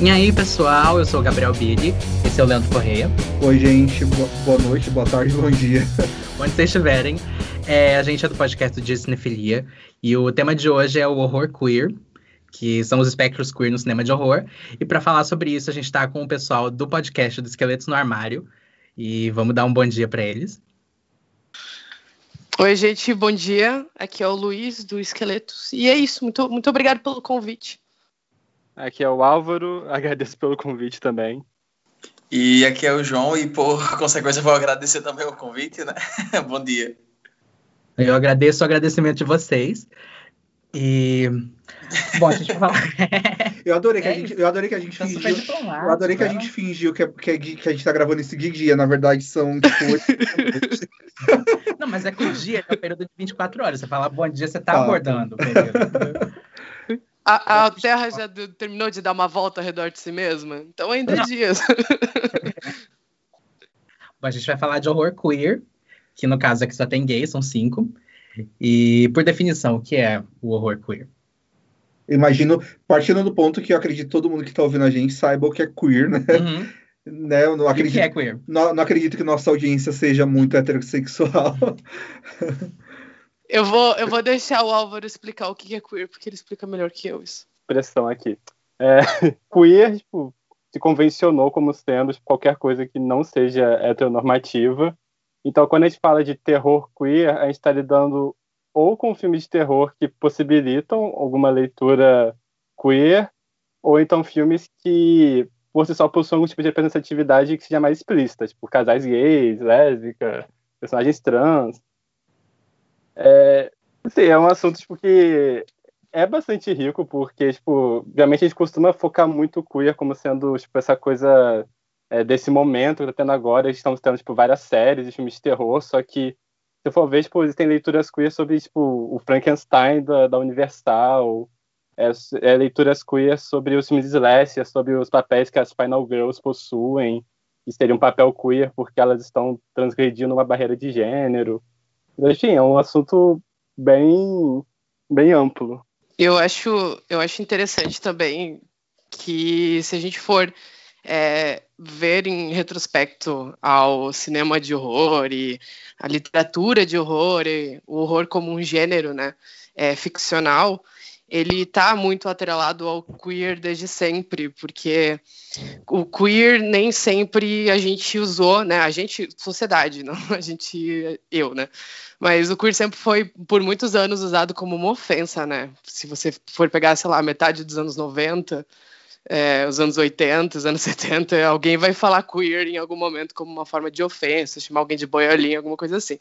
E aí, pessoal, eu sou o Gabriel Billy, esse é o Leandro Correia. Oi, gente, boa noite, boa tarde, bom dia. Onde vocês estiverem, é, a gente é do podcast de Cinefilia e o tema de hoje é o horror queer, que são os espectros queer no cinema de horror. E para falar sobre isso, a gente está com o pessoal do podcast do Esqueletos no Armário e vamos dar um bom dia para eles. Oi, gente, bom dia. Aqui é o Luiz do Esqueletos. E é isso, muito, muito obrigado pelo convite. Aqui é o Álvaro, agradeço pelo convite também. E aqui é o João, e por consequência vou agradecer também o convite, né? Bom dia. Eu agradeço o agradecimento de vocês. E. Bom, a gente vai falar. eu adorei que é a gente, eu adorei que a gente fingiu. Eu adorei que a gente fingiu que, é, que, é, que a gente tá gravando esse dia. Na verdade, são tipo. Não, mas é que o dia é o período de 24 horas. Você fala bom dia, você tá ah, abordando o período. A, a Terra já terminou de dar uma volta ao redor de si mesma? Então ainda é dias. Bom, a gente vai falar de horror queer, que no caso aqui só tem gays, são cinco. E, por definição, o que é o horror queer? Imagino, partindo do ponto que eu acredito que todo mundo que está ouvindo a gente saiba o que é queer, né? Uhum. né? Eu não acredito, o que é queer? Não, não acredito que nossa audiência seja muito heterossexual. Eu vou, eu vou deixar o Álvaro explicar o que é queer, porque ele explica melhor que eu isso. Pressão aqui. É, queer, tipo, se convencionou como sendo tipo, qualquer coisa que não seja heteronormativa. Então, quando a gente fala de terror queer, a gente está lidando ou com filmes de terror que possibilitam alguma leitura queer, ou então filmes que, si só, possuem algum tipo de representatividade que seja mais explícita, tipo casais gays, lésbicas, personagens trans. É, sim, é um assunto tipo, que é bastante rico, porque, tipo, obviamente a gente costuma focar muito o queer como sendo, tipo, essa coisa é, desse momento que tá tendo agora. Estamos tendo, tipo, várias séries de filmes de terror, só que, se for ver, tipo, existem leituras queer sobre, tipo, o Frankenstein da, da Universal, é, é, leituras queer sobre os filmes de slasher, sobre os papéis que as Final Girls possuem, que seria um papel queer porque elas estão transgredindo uma barreira de gênero. Enfim, é um assunto bem, bem amplo. Eu acho, eu acho interessante também que se a gente for é, ver em retrospecto ao cinema de horror e a literatura de horror e o horror como um gênero, né, é, ficcional, ele está muito atrelado ao queer desde sempre, porque o queer nem sempre a gente usou, né? A gente, sociedade, não a gente, eu, né? Mas o queer sempre foi, por muitos anos, usado como uma ofensa, né? Se você for pegar, sei lá, metade dos anos 90, é, os anos 80, os anos 70, alguém vai falar queer em algum momento como uma forma de ofensa, chamar alguém de boiolinha, alguma coisa assim.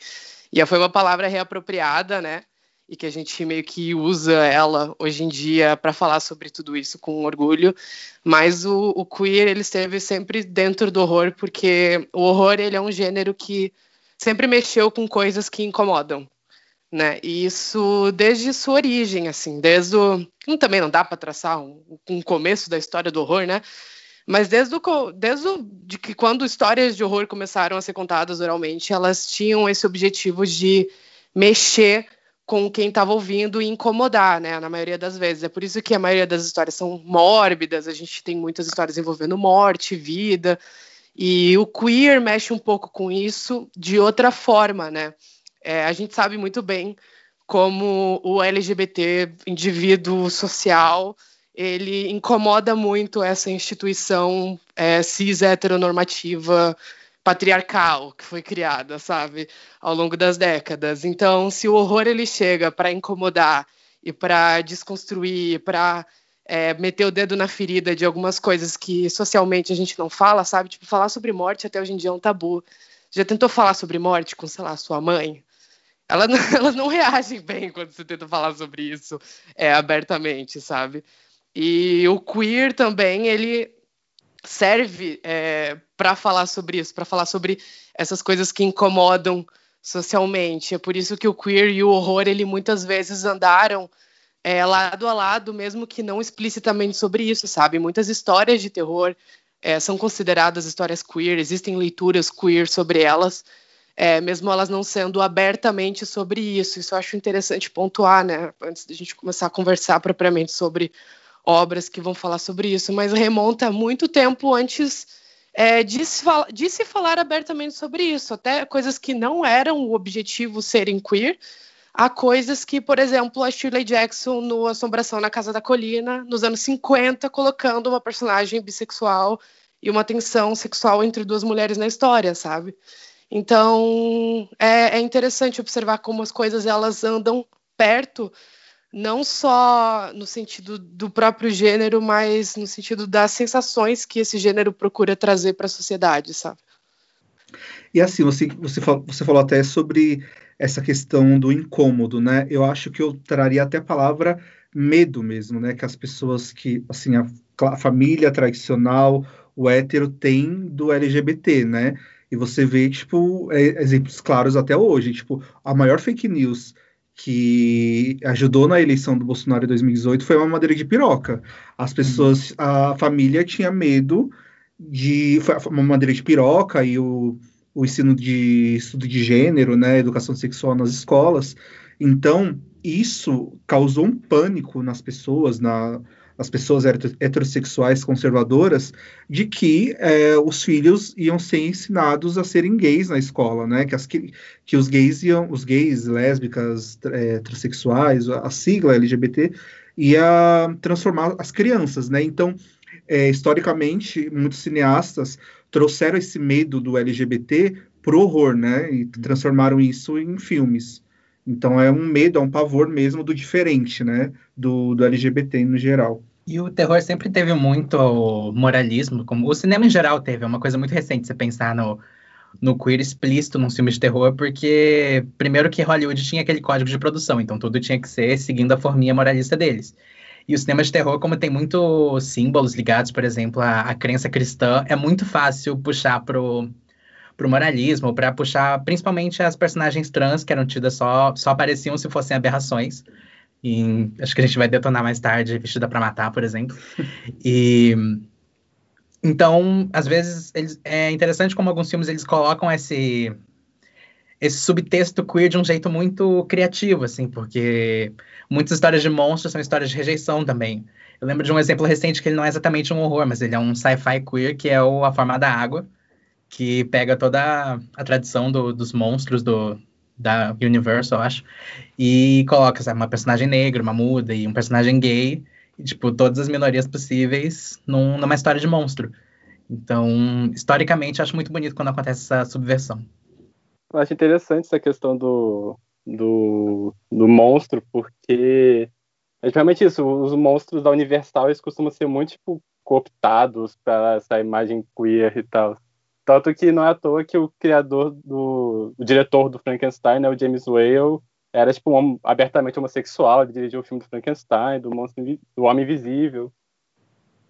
E foi uma palavra reapropriada, né? E que a gente meio que usa ela hoje em dia para falar sobre tudo isso com orgulho, mas o, o, queer ele esteve sempre dentro do horror porque o horror ele é um gênero que sempre mexeu com coisas que incomodam, né? E isso desde sua origem, assim, desde o também não dá para traçar um, um começo da história do horror, né? Mas desde, o, desde o, de que quando histórias de horror começaram a ser contadas oralmente, elas tinham esse objetivo de mexer com quem estava ouvindo e incomodar, né? Na maioria das vezes. É por isso que a maioria das histórias são mórbidas, a gente tem muitas histórias envolvendo morte, vida. E o queer mexe um pouco com isso de outra forma, né? É, a gente sabe muito bem como o LGBT, indivíduo social, ele incomoda muito essa instituição é, cis heteronormativa patriarcal que foi criada, sabe, ao longo das décadas. Então, se o horror ele chega para incomodar e para desconstruir, para é, meter o dedo na ferida de algumas coisas que socialmente a gente não fala, sabe, tipo falar sobre morte até hoje em dia é um tabu. Já tentou falar sobre morte com, sei lá, sua mãe? Ela não, elas não reagem bem quando você tenta falar sobre isso é, abertamente, sabe? E o queer também, ele serve é, para falar sobre isso, para falar sobre essas coisas que incomodam socialmente. É por isso que o queer e o horror, ele muitas vezes andaram é, lado a lado, mesmo que não explicitamente sobre isso, sabe? Muitas histórias de terror é, são consideradas histórias queer, existem leituras queer sobre elas, é, mesmo elas não sendo abertamente sobre isso. Isso eu acho interessante pontuar, né? Antes da gente começar a conversar propriamente sobre obras que vão falar sobre isso, mas remonta muito tempo antes é, de, se de, se falar abertamente sobre isso, até coisas que não eram o objetivo serem queer, há coisas que, por exemplo, a Shirley Jackson no Assombração na Casa da Colina, nos anos 50, colocando uma personagem bissexual e uma tensão sexual entre duas mulheres na história, sabe? Então é, é interessante observar como as coisas elas andam perto não só no sentido do próprio gênero, mas no sentido das sensações que esse gênero procura trazer para a sociedade, sabe? E assim, você, você, falou, você falou até sobre essa questão do incômodo, né? Eu acho que eu traria até a palavra medo mesmo, né? Que as pessoas que, assim, a, a família tradicional, o hétero tem do LGBT, né? E você vê, tipo, é, exemplos claros até hoje. Tipo, a maior fake news que ajudou na eleição do Bolsonaro em 2018 foi uma madeira de piroca. As pessoas, uhum. a família tinha medo de uma madeira de piroca e o, o ensino de estudo de gênero, né, educação sexual nas escolas. Então, isso causou um pânico nas pessoas, na, as pessoas heterossexuais conservadoras de que é, os filhos iam ser ensinados a serem gays na escola, né? Que, as, que, que os gays iam, os gays, lésbicas, é, transexuais, a sigla LGBT ia transformar as crianças, né? Então, é, historicamente, muitos cineastas trouxeram esse medo do LGBT pro horror, né? E transformaram isso em filmes. Então é um medo, é um pavor mesmo do diferente, né? Do, do LGBT no geral. E o terror sempre teve muito moralismo, como o cinema em geral teve, é uma coisa muito recente você pensar no, no queer explícito num filme de terror, porque primeiro que Hollywood tinha aquele código de produção, então tudo tinha que ser seguindo a forminha moralista deles. E o cinema de terror, como tem muitos símbolos ligados, por exemplo, à, à crença cristã, é muito fácil puxar pro, pro moralismo, para puxar principalmente as personagens trans, que eram tidas só, só apareciam se fossem aberrações em, acho que a gente vai detonar mais tarde, Vestida para Matar, por exemplo. E então, às vezes, eles, é interessante como alguns filmes eles colocam esse esse subtexto queer de um jeito muito criativo, assim, porque muitas histórias de monstros são histórias de rejeição também. Eu lembro de um exemplo recente que ele não é exatamente um horror, mas ele é um sci-fi queer, que é o A Forma da Água, que pega toda a tradição do, dos monstros do, da Universal, acho, e coloca sabe, uma personagem negra, uma muda e um personagem gay, e, tipo, todas as minorias possíveis num, numa história de monstro. Então, historicamente, acho muito bonito quando acontece essa subversão. Eu acho interessante essa questão do, do, do monstro, porque é realmente isso, os monstros da Universal eles costumam ser muito tipo, cooptados para essa imagem queer e tal. Tanto que não é à toa que o criador do. o diretor do Frankenstein, né, o James Whale, era tipo um, abertamente homossexual, ele dirigiu o filme do Frankenstein, do, monstro, do Homem Invisível.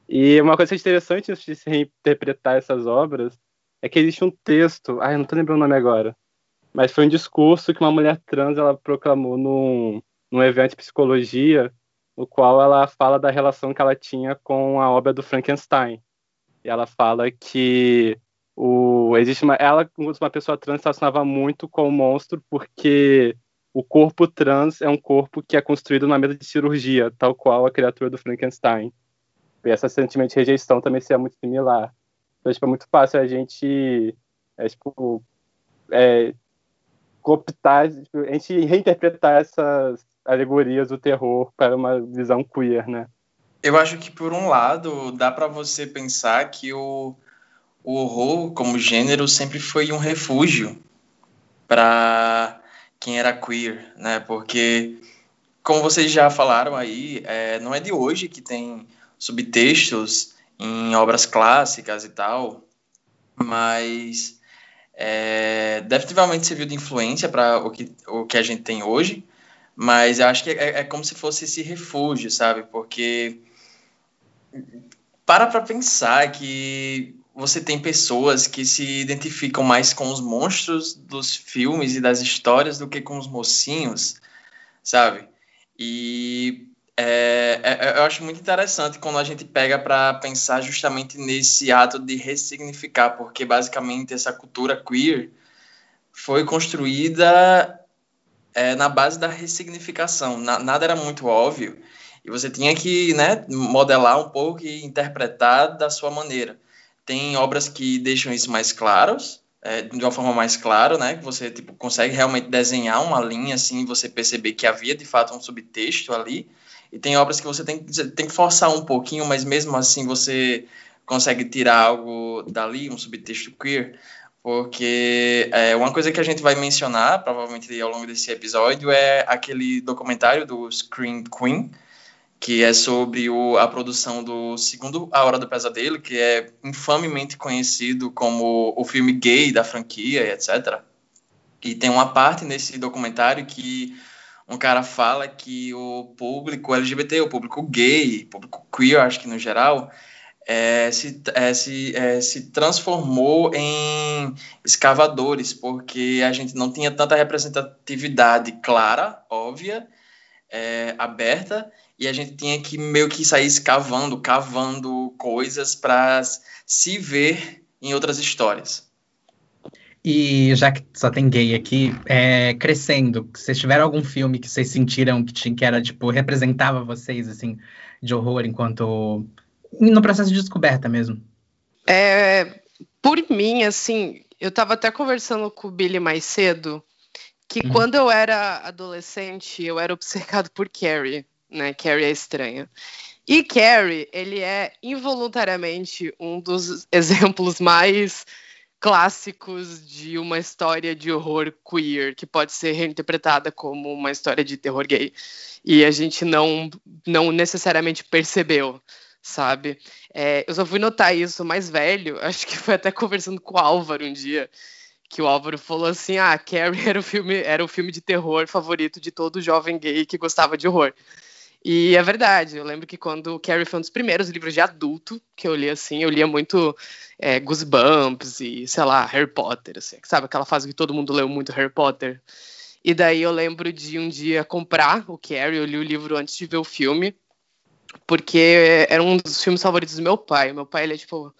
E uma coisa interessante de se reinterpretar essas obras é que existe um texto, ai, não tô lembrando o nome agora, mas foi um discurso que uma mulher trans ela proclamou num, num evento de psicologia, no qual ela fala da relação que ela tinha com a obra do Frankenstein. E ela fala que o, existe uma, ela, uma pessoa trans, se relacionava muito com o monstro porque o corpo trans é um corpo que é construído na mesa de cirurgia, tal qual a criatura do Frankenstein. E esse sentimento de rejeição também seria muito similar. Então, tipo, é muito fácil a gente é, tipo, é, cooptar, tipo, a gente reinterpretar essas alegorias do terror para uma visão queer, né? Eu acho que, por um lado, dá para você pensar que o o horror como gênero sempre foi um refúgio para quem era queer, né? Porque, como vocês já falaram aí, é, não é de hoje que tem subtextos em obras clássicas e tal, mas é, definitivamente serviu de influência para o que, o que a gente tem hoje, mas eu acho que é, é como se fosse esse refúgio, sabe? Porque para para pensar que você tem pessoas que se identificam mais com os monstros dos filmes e das histórias do que com os mocinhos, sabe? E é, é, é eu acho muito interessante quando a gente pega para pensar justamente nesse ato de ressignificar, porque basicamente essa cultura queer foi construída é, na base da ressignificação. Na, nada era muito óbvio E você tinha que né, modelar um pouco e interpretar da sua maneira. Tem obras que deixam isso mais claros, é, de uma forma mais clara, né? Que você tipo, consegue realmente desenhar uma linha assim, você perceber que havia de fato um subtexto ali. E tem obras que você tem, tem que forçar um pouquinho, mas mesmo assim você consegue tirar algo dali, um subtexto queer. Porque é, uma coisa que a gente vai mencionar, provavelmente ao longo desse episódio, é aquele documentário do Scream Queen, que é sobre o, a produção do segundo A Hora do Pesadelo, que é infamemente conhecido como o filme gay da franquia, etc. E tem uma parte nesse documentário que um cara fala que o público LGBT, o público gay, público queer, acho que no geral, é, se, é, se, é, se transformou em escavadores, porque a gente não tinha tanta representatividade clara, óbvia, é, aberta, e a gente tinha que meio que sair escavando, cavando coisas para se ver em outras histórias. E já que só tem gay aqui, é, crescendo, vocês tiveram algum filme que vocês sentiram que, tinha, que era, tipo, representava vocês, assim, de horror enquanto. no processo de descoberta mesmo? É, por mim, assim, eu tava até conversando com o Billy mais cedo, que uhum. quando eu era adolescente, eu era obcecado por Carrie né? Carrie é estranha. E Carrie, ele é involuntariamente um dos exemplos mais clássicos de uma história de horror queer, que pode ser reinterpretada como uma história de terror gay. E a gente não, não necessariamente percebeu, sabe? É, eu só fui notar isso mais velho, acho que foi até conversando com o Álvaro um dia, que o Álvaro falou assim: ah, Carrie era o filme, era o filme de terror favorito de todo jovem gay que gostava de horror. E é verdade, eu lembro que quando Carrie foi um dos primeiros livros de adulto que eu li assim, eu lia muito é, Goosebumps e, sei lá, Harry Potter, assim, sabe aquela fase que todo mundo leu muito Harry Potter. E daí eu lembro de um dia comprar o Carrie, eu li o livro antes de ver o filme, porque era um dos filmes favoritos do meu pai. Meu pai, ele é, tipo,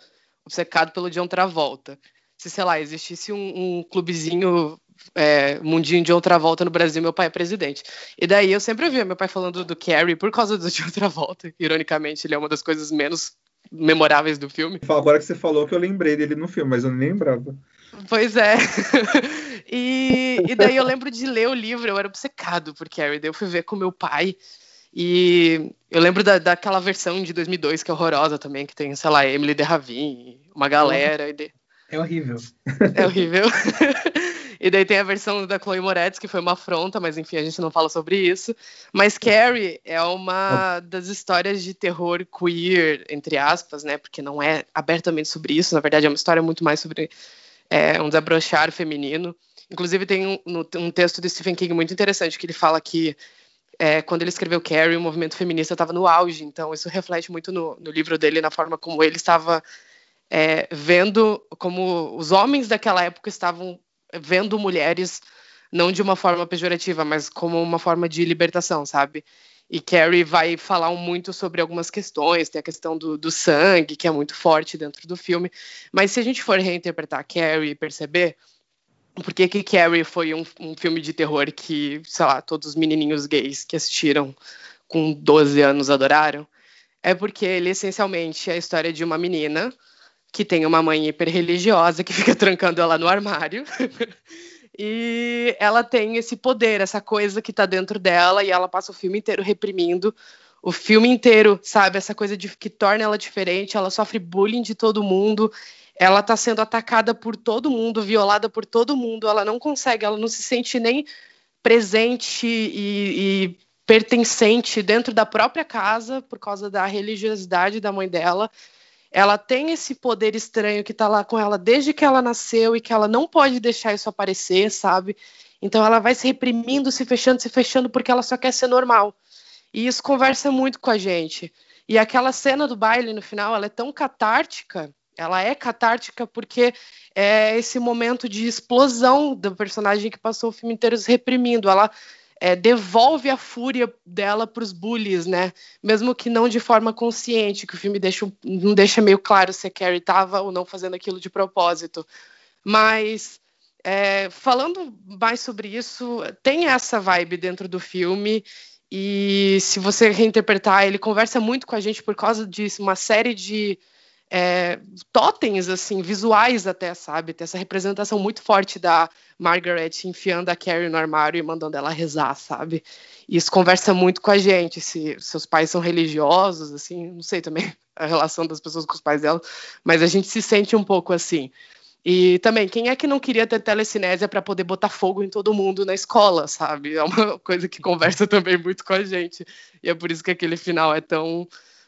obcecado pelo John Travolta. Se, sei lá, existisse um, um clubezinho é, mundinho de outra volta no Brasil, meu pai é presidente. E daí eu sempre ouvia meu pai falando do Carrie por causa do de outra volta. Ironicamente, ele é uma das coisas menos memoráveis do filme. Agora que você falou que eu lembrei dele no filme, mas eu nem lembrava. Pois é. e, e daí eu lembro de ler o livro, eu era obcecado por Carrie. Daí eu fui ver com meu pai. E eu lembro da, daquela versão de 2002 que é horrorosa também, que tem, sei lá, Emily de Ravin, uma galera. De... É horrível. É horrível. E daí tem a versão da Chloe Moretz, que foi uma afronta, mas enfim, a gente não fala sobre isso. Mas Carrie é uma das histórias de terror queer, entre aspas, né? Porque não é abertamente sobre isso, na verdade é uma história muito mais sobre é, um desabrochar feminino. Inclusive tem um, um texto do Stephen King muito interessante, que ele fala que é, quando ele escreveu Carrie, o movimento feminista estava no auge, então isso reflete muito no, no, livro dele, na forma como ele estava é, vendo como os homens daquela época estavam vendo mulheres não de uma forma pejorativa, mas como uma forma de libertação, sabe? E Carrie vai falar muito sobre algumas questões, tem a questão do, do, sangue, que é muito forte dentro do filme. Mas se a gente for reinterpretar Carrie e perceber por que, que Carrie foi um, um filme de terror que, sei lá, todos os menininhos gays que assistiram com 12 anos adoraram, é porque ele essencialmente é a história de uma menina que tem uma mãe hiper religiosa que fica trancando ela no armário. e ela tem esse poder, essa coisa que tá dentro dela, e ela passa o filme inteiro reprimindo. O filme inteiro, sabe, essa coisa de que torna ela diferente, ela sofre bullying de todo mundo, ela tá sendo atacada por todo mundo, violada por todo mundo, ela não consegue, ela não se sente nem presente e, e pertencente dentro da própria casa por causa da religiosidade da mãe dela ela tem esse poder estranho que está lá com ela desde que ela nasceu e que ela não pode deixar isso aparecer, sabe? Então ela vai se reprimindo, se fechando, se fechando porque ela só quer ser normal. E isso conversa muito com a gente. E aquela cena do baile no final, ela é tão catártica, ela é catártica porque é esse momento de explosão do personagem que passou o filme inteiro se reprimindo. Ela é, devolve a fúria dela para os bullies, né? Mesmo que não de forma consciente, que o filme deixa, não deixa meio claro se a Carrie estava ou não fazendo aquilo de propósito. Mas é, falando mais sobre isso, tem essa vibe dentro do filme E se você reinterpretar, ele conversa muito com a gente por causa disso, uma série de é, totens, assim, visuais até, sabe? Tem essa representação muito forte da Margaret enfiando a Carrie no armário e mandando ela rezar, sabe? Isso conversa muito com a gente, se seus pais são religiosos, assim, não sei também a relação das pessoas com os pais dela, mas a gente se sente um pouco assim. E também, quem é que não queria ter telecinésia para poder botar fogo em todo mundo na escola, sabe? É uma coisa que conversa também muito com a gente. E é por isso que aquele final é tão.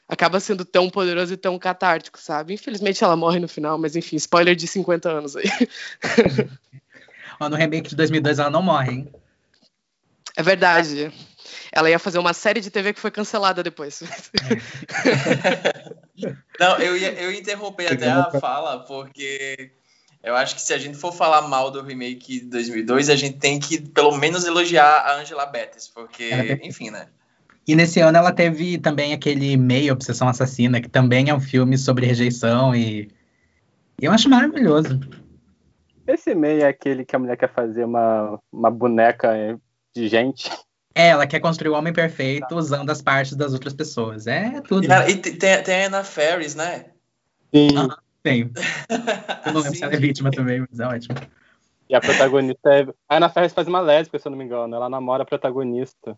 Acaba sendo tão poderoso e tão catártico, sabe? Infelizmente ela morre no final, mas enfim, spoiler de 50 anos aí. no remake de 2002 ela não morre, hein? É verdade. Ela ia fazer uma série de TV que foi cancelada depois. não, eu ia, eu ia interromper até a fala, porque eu acho que se a gente for falar mal do remake de 2002, a gente tem que pelo menos elogiar a Angela Bettis, porque, enfim, né? E nesse ano ela teve também aquele Meio Obsessão Assassina, que também é um filme sobre rejeição e eu acho maravilhoso. Esse meio é aquele que a mulher quer fazer uma, uma boneca de gente. É, ela quer construir o homem perfeito usando as partes das outras pessoas. É tudo. E, e tem, tem a Anna Ferris, né? Sim. Tenho. Eu não lembro se ela é vítima também, mas é ótimo. E a protagonista é. A Ana Ferris faz uma lésbica, se eu não me engano. Ela namora a protagonista.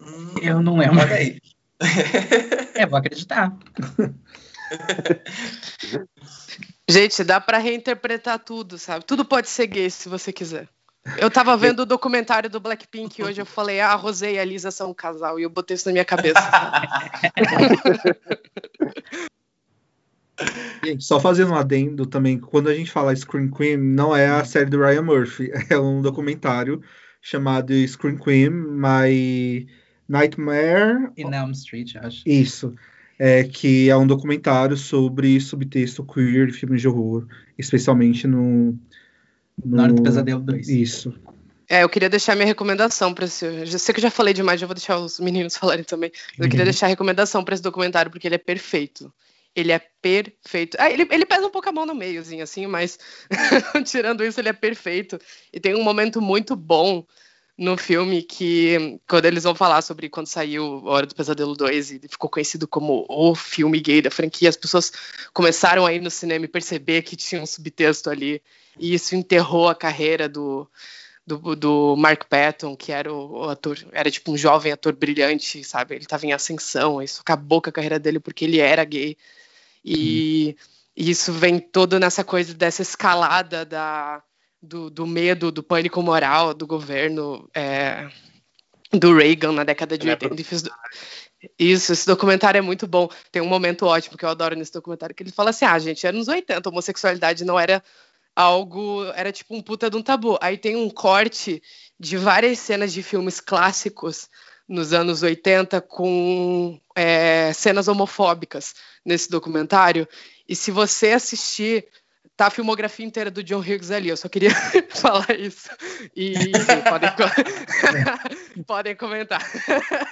Hum, eu não lembro. Olha aí. É, vou acreditar. Gente, dá para reinterpretar tudo, sabe? Tudo pode ser gay se você quiser. Eu tava vendo o documentário do Blackpink hoje, eu falei, ah, a Rosé e a Lisa são um casal, e eu botei isso na minha cabeça. Gente, só fazendo um adendo também, quando a gente fala Scream Queen, não é a série do Ryan Murphy, é um documentário chamado Scream Queen, My Nightmare... In Elm Street, acho. Isso, é, que é um documentário sobre subtexto queer de filmes de horror, especialmente no... no... Na Hora do Pesadelo 2. Isso. É, eu queria deixar minha recomendação para esse. Eu sei que eu já falei demais, já vou deixar os meninos falarem também. Eu queria uhum. deixar a recomendação para esse documentário, porque ele é perfeito. Ele é perfeito. Ah, ele, ele pesa um pouco a mão no meiozinho, assim, mas tirando isso, ele é perfeito. E tem um momento muito bom no filme que, quando eles vão falar sobre quando saiu Hora do Pesadelo 2 e ficou conhecido como o filme gay da franquia, as pessoas começaram a ir no cinema e perceber que tinha um subtexto ali. E isso enterrou a carreira do, do, do Mark Patton, que era o, o, ator, era tipo um jovem ator brilhante, sabe? Ele estava em ascensão, isso acabou com a carreira dele porque ele era gay. E, isso vem todo nessa coisa dessa escalada da, do, do medo, do pânico moral do governo é, do Reagan na década de 80. É isso, esse documentário é muito bom. Tem um momento ótimo que eu adoro nesse documentário, que ele fala assim: ah, gente, era nos 80, a homossexualidade não era algo. Era tipo um puta de um tabu. Aí tem um corte de várias cenas de filmes clássicos nos anos 80 com é, cenas homofóbicas nesse documentário. E se você assistir, tá a filmografia inteira do John Hughes ali. Eu só queria falar isso. E enfim, podem, podem comentar.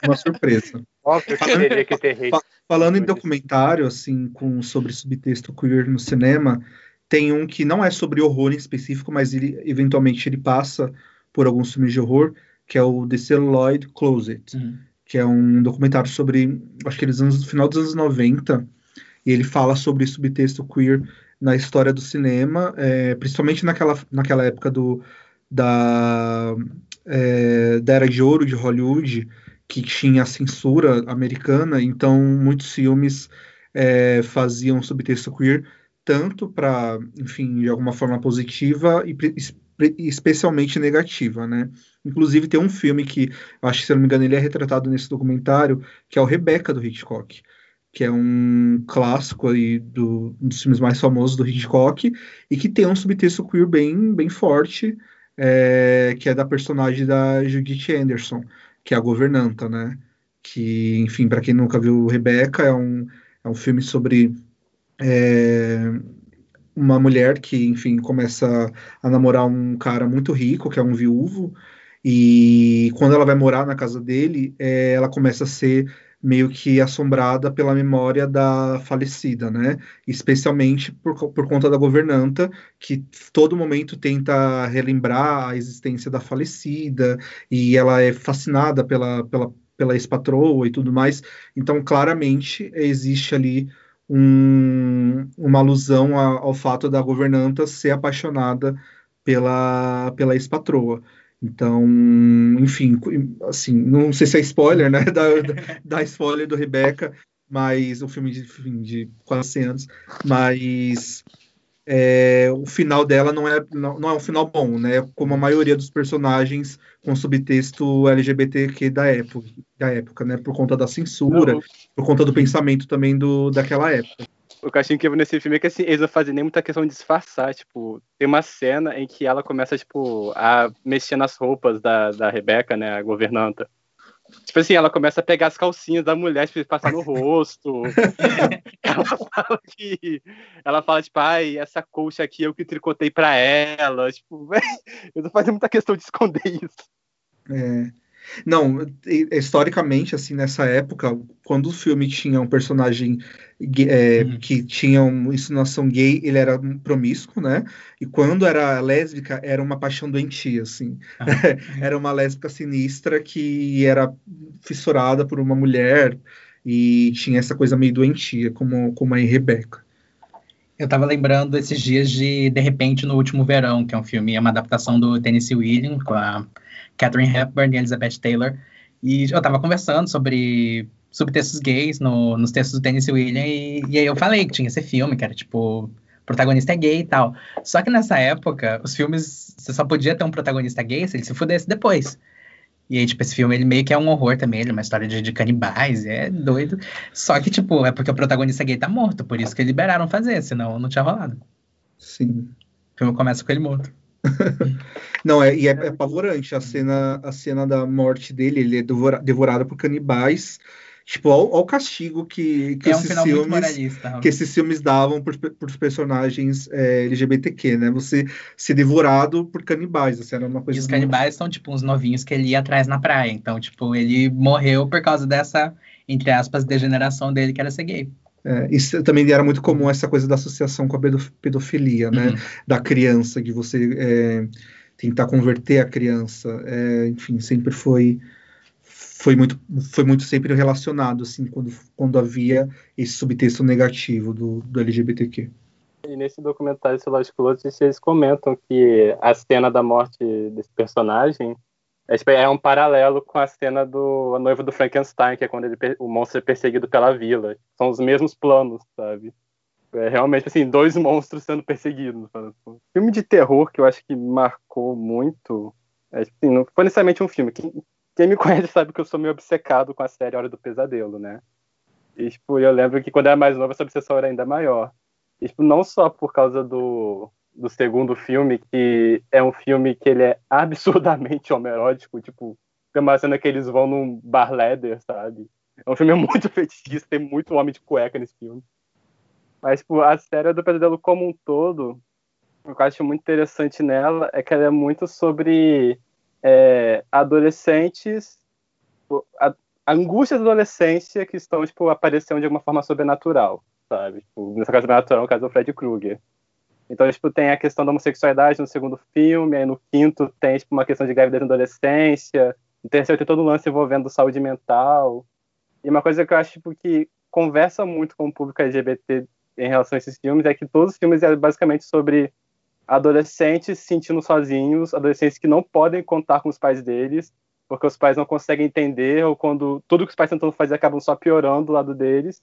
Uma surpresa. Óbvio que teria que ter hate. Falando em documentário, assim, com, sobre subtexto queer no cinema, tem um que não é sobre horror em específico, mas ele eventualmente ele passa por alguns filmes de horror, que é o The Celluloid Closet, uhum. que é um documentário sobre, acho que eles anos, no final dos anos 90, e ele fala sobre subtexto queer na história do cinema, é, principalmente naquela, naquela época do, da, é, da Era de Ouro de Hollywood, que tinha a censura americana, então muitos filmes é, faziam subtexto queer tanto para, enfim, de alguma forma positiva e especialmente negativa, né? Inclusive tem um filme que, acho que se não me engano, ele é retratado nesse documentário, que é o Rebecca do Hitchcock, que é um clássico aí do, dos filmes mais famosos do Hitchcock e que tem um subtexto queer bem, bem forte, é, que é da personagem da Judith Anderson, que é a governanta, né? Que, enfim, para quem nunca viu Rebecca, é um, é um filme sobre é, uma mulher que, enfim, começa a namorar um cara muito rico, que é um viúvo, e quando ela vai morar na casa dele, é, ela começa a ser meio que assombrada pela memória da falecida, né? Especialmente por, por conta da governanta, que todo momento tenta relembrar a existência da falecida, e ela é fascinada pela, pela, pela ex-patroa e tudo mais. Então, claramente, existe ali um, uma alusão a, ao fato da governanta ser apaixonada pela, pela ex-patroa. Então, enfim, assim, não sei se é spoiler, né? Da, da spoiler do Rebecca, mas um filme de, de quase 100 anos, mas é, o final dela não é, não, não, é um final bom, né? Como a maioria dos personagens com subtexto LGBTQ da época, da época, né? Por conta da censura, não. por conta do pensamento também do, daquela época o que eu achei incrível nesse filme é que assim, eles não fazem nem muita questão de disfarçar. Tipo, tem uma cena em que ela começa, tipo, a mexer nas roupas da, da Rebeca, né, a governanta. Tipo assim, ela começa a pegar as calcinhas da mulher, tipo, passar no rosto. ela fala que. Ela fala, tipo, ai, essa colcha aqui eu que tricotei pra ela. Tipo, eu não fazem muita questão de esconder isso. É. Não, historicamente, assim, nessa época, quando o filme tinha um personagem é, uhum. que tinha uma insinuação gay, ele era promíscuo, né? E quando era lésbica, era uma paixão doentia, assim. Uhum. era uma lésbica sinistra que era fissurada por uma mulher e tinha essa coisa meio doentia, como, como a Rebecca. Eu tava lembrando esses dias de De Repente no Último Verão, que é um filme, é uma adaptação do Tennessee Williams, com a Catherine Hepburn e Elizabeth Taylor. E eu tava conversando sobre subtextos gays no, nos textos do Tennessee Williams, e, e aí eu falei que tinha esse filme, que era tipo, protagonista é gay e tal. Só que nessa época, os filmes, você só podia ter um protagonista gay se ele se fudesse depois. E aí, tipo, esse filme, ele meio que é um horror também, ele é uma história de, de canibais, é doido. Só que, tipo, é porque o protagonista gay tá morto, por isso que liberaram fazer, senão não tinha rolado. Sim. O filme começa com ele morto. Não, é, e é, é apavorante a cena, a cena da morte dele, ele é devora, devorado por canibais. Tipo, olha o castigo que, que, é esses um filmes, que esses filmes davam para os personagens é, LGBTQ, né? Você ser devorado por canibais, assim, era uma coisa... E os canibais são, tipo, uns novinhos que ele ia atrás na praia. Então, tipo, ele morreu por causa dessa, entre aspas, degeneração dele, que era ser gay. É, isso também era muito comum essa coisa da associação com a pedofilia, né? Uhum. Da criança, de você é, tentar converter a criança. É, enfim, sempre foi foi muito foi muito sempre relacionado assim quando, quando havia esse subtexto negativo do, do LGBTQ. E nesse documentário Lost Clothes, eles comentam que a cena da morte desse personagem é, tipo, é um paralelo com a cena do a noiva do Frankenstein, que é quando ele, o monstro é perseguido pela vila. São os mesmos planos, sabe? É realmente, assim, dois monstros sendo perseguidos. Sabe? Filme de terror que eu acho que marcou muito. É, tipo assim, não foi necessariamente um filme. Quem, quem me conhece sabe que eu sou meio obcecado com a série Hora do Pesadelo, né? E, tipo, eu lembro que quando eu era mais novo, essa obsessão era ainda maior. E, tipo, não só por causa do, do segundo filme, que é um filme que ele é absurdamente homerótico, tipo, tem uma cena que eles vão num bar leather, sabe? É um filme muito fetichista, tem muito homem de cueca nesse filme. Mas, tipo, a série do Pesadelo como um todo, o que eu acho muito interessante nela é que ela é muito sobre é, adolescentes, a, a angústia da adolescência que estão, tipo, aparecendo de alguma forma sobrenatural, sabe? Tipo, nessa caso sobrenatural, no caso do Fred Krueger. Então, tipo, tem a questão da homossexualidade no segundo filme, aí no quinto tem, tipo, uma questão de gravidez na adolescência, no terceiro tem todo um lance envolvendo saúde mental. E uma coisa que eu acho, tipo, que conversa muito com o público LGBT em relação a esses filmes é que todos os filmes é basicamente sobre adolescentes se sentindo sozinhos, adolescentes que não podem contar com os pais deles, porque os pais não conseguem entender, ou quando tudo que os pais tentam fazer acabam só piorando do lado deles.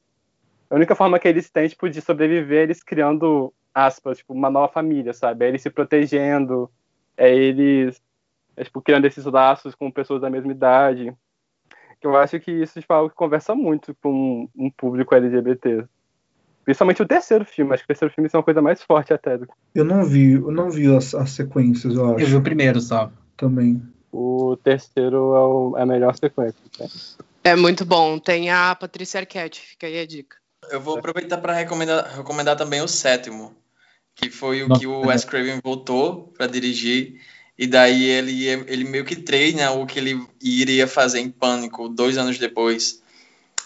A única forma que eles têm, tipo, de sobreviver é eles criando aspas, tipo, uma nova família, sabe? É eles se protegendo, é eles é, tipo, criando esses laços com pessoas da mesma idade. Eu acho que isso tipo, é algo que conversa muito com um público LGBT. Principalmente o terceiro filme, acho que o terceiro filme é uma coisa mais forte até. Eu não vi, eu não vi as, as sequências, eu acho. Eu vi o primeiro só. Também. O terceiro é, o, é a melhor sequência. Né? É muito bom. Tem a Patrícia Arquette, fica aí a dica. Eu vou aproveitar para recomendar, recomendar também o sétimo, que foi o Nossa, que o Wes Craven voltou para dirigir. E daí ele, ele meio que treina o que ele iria fazer em Pânico dois anos depois.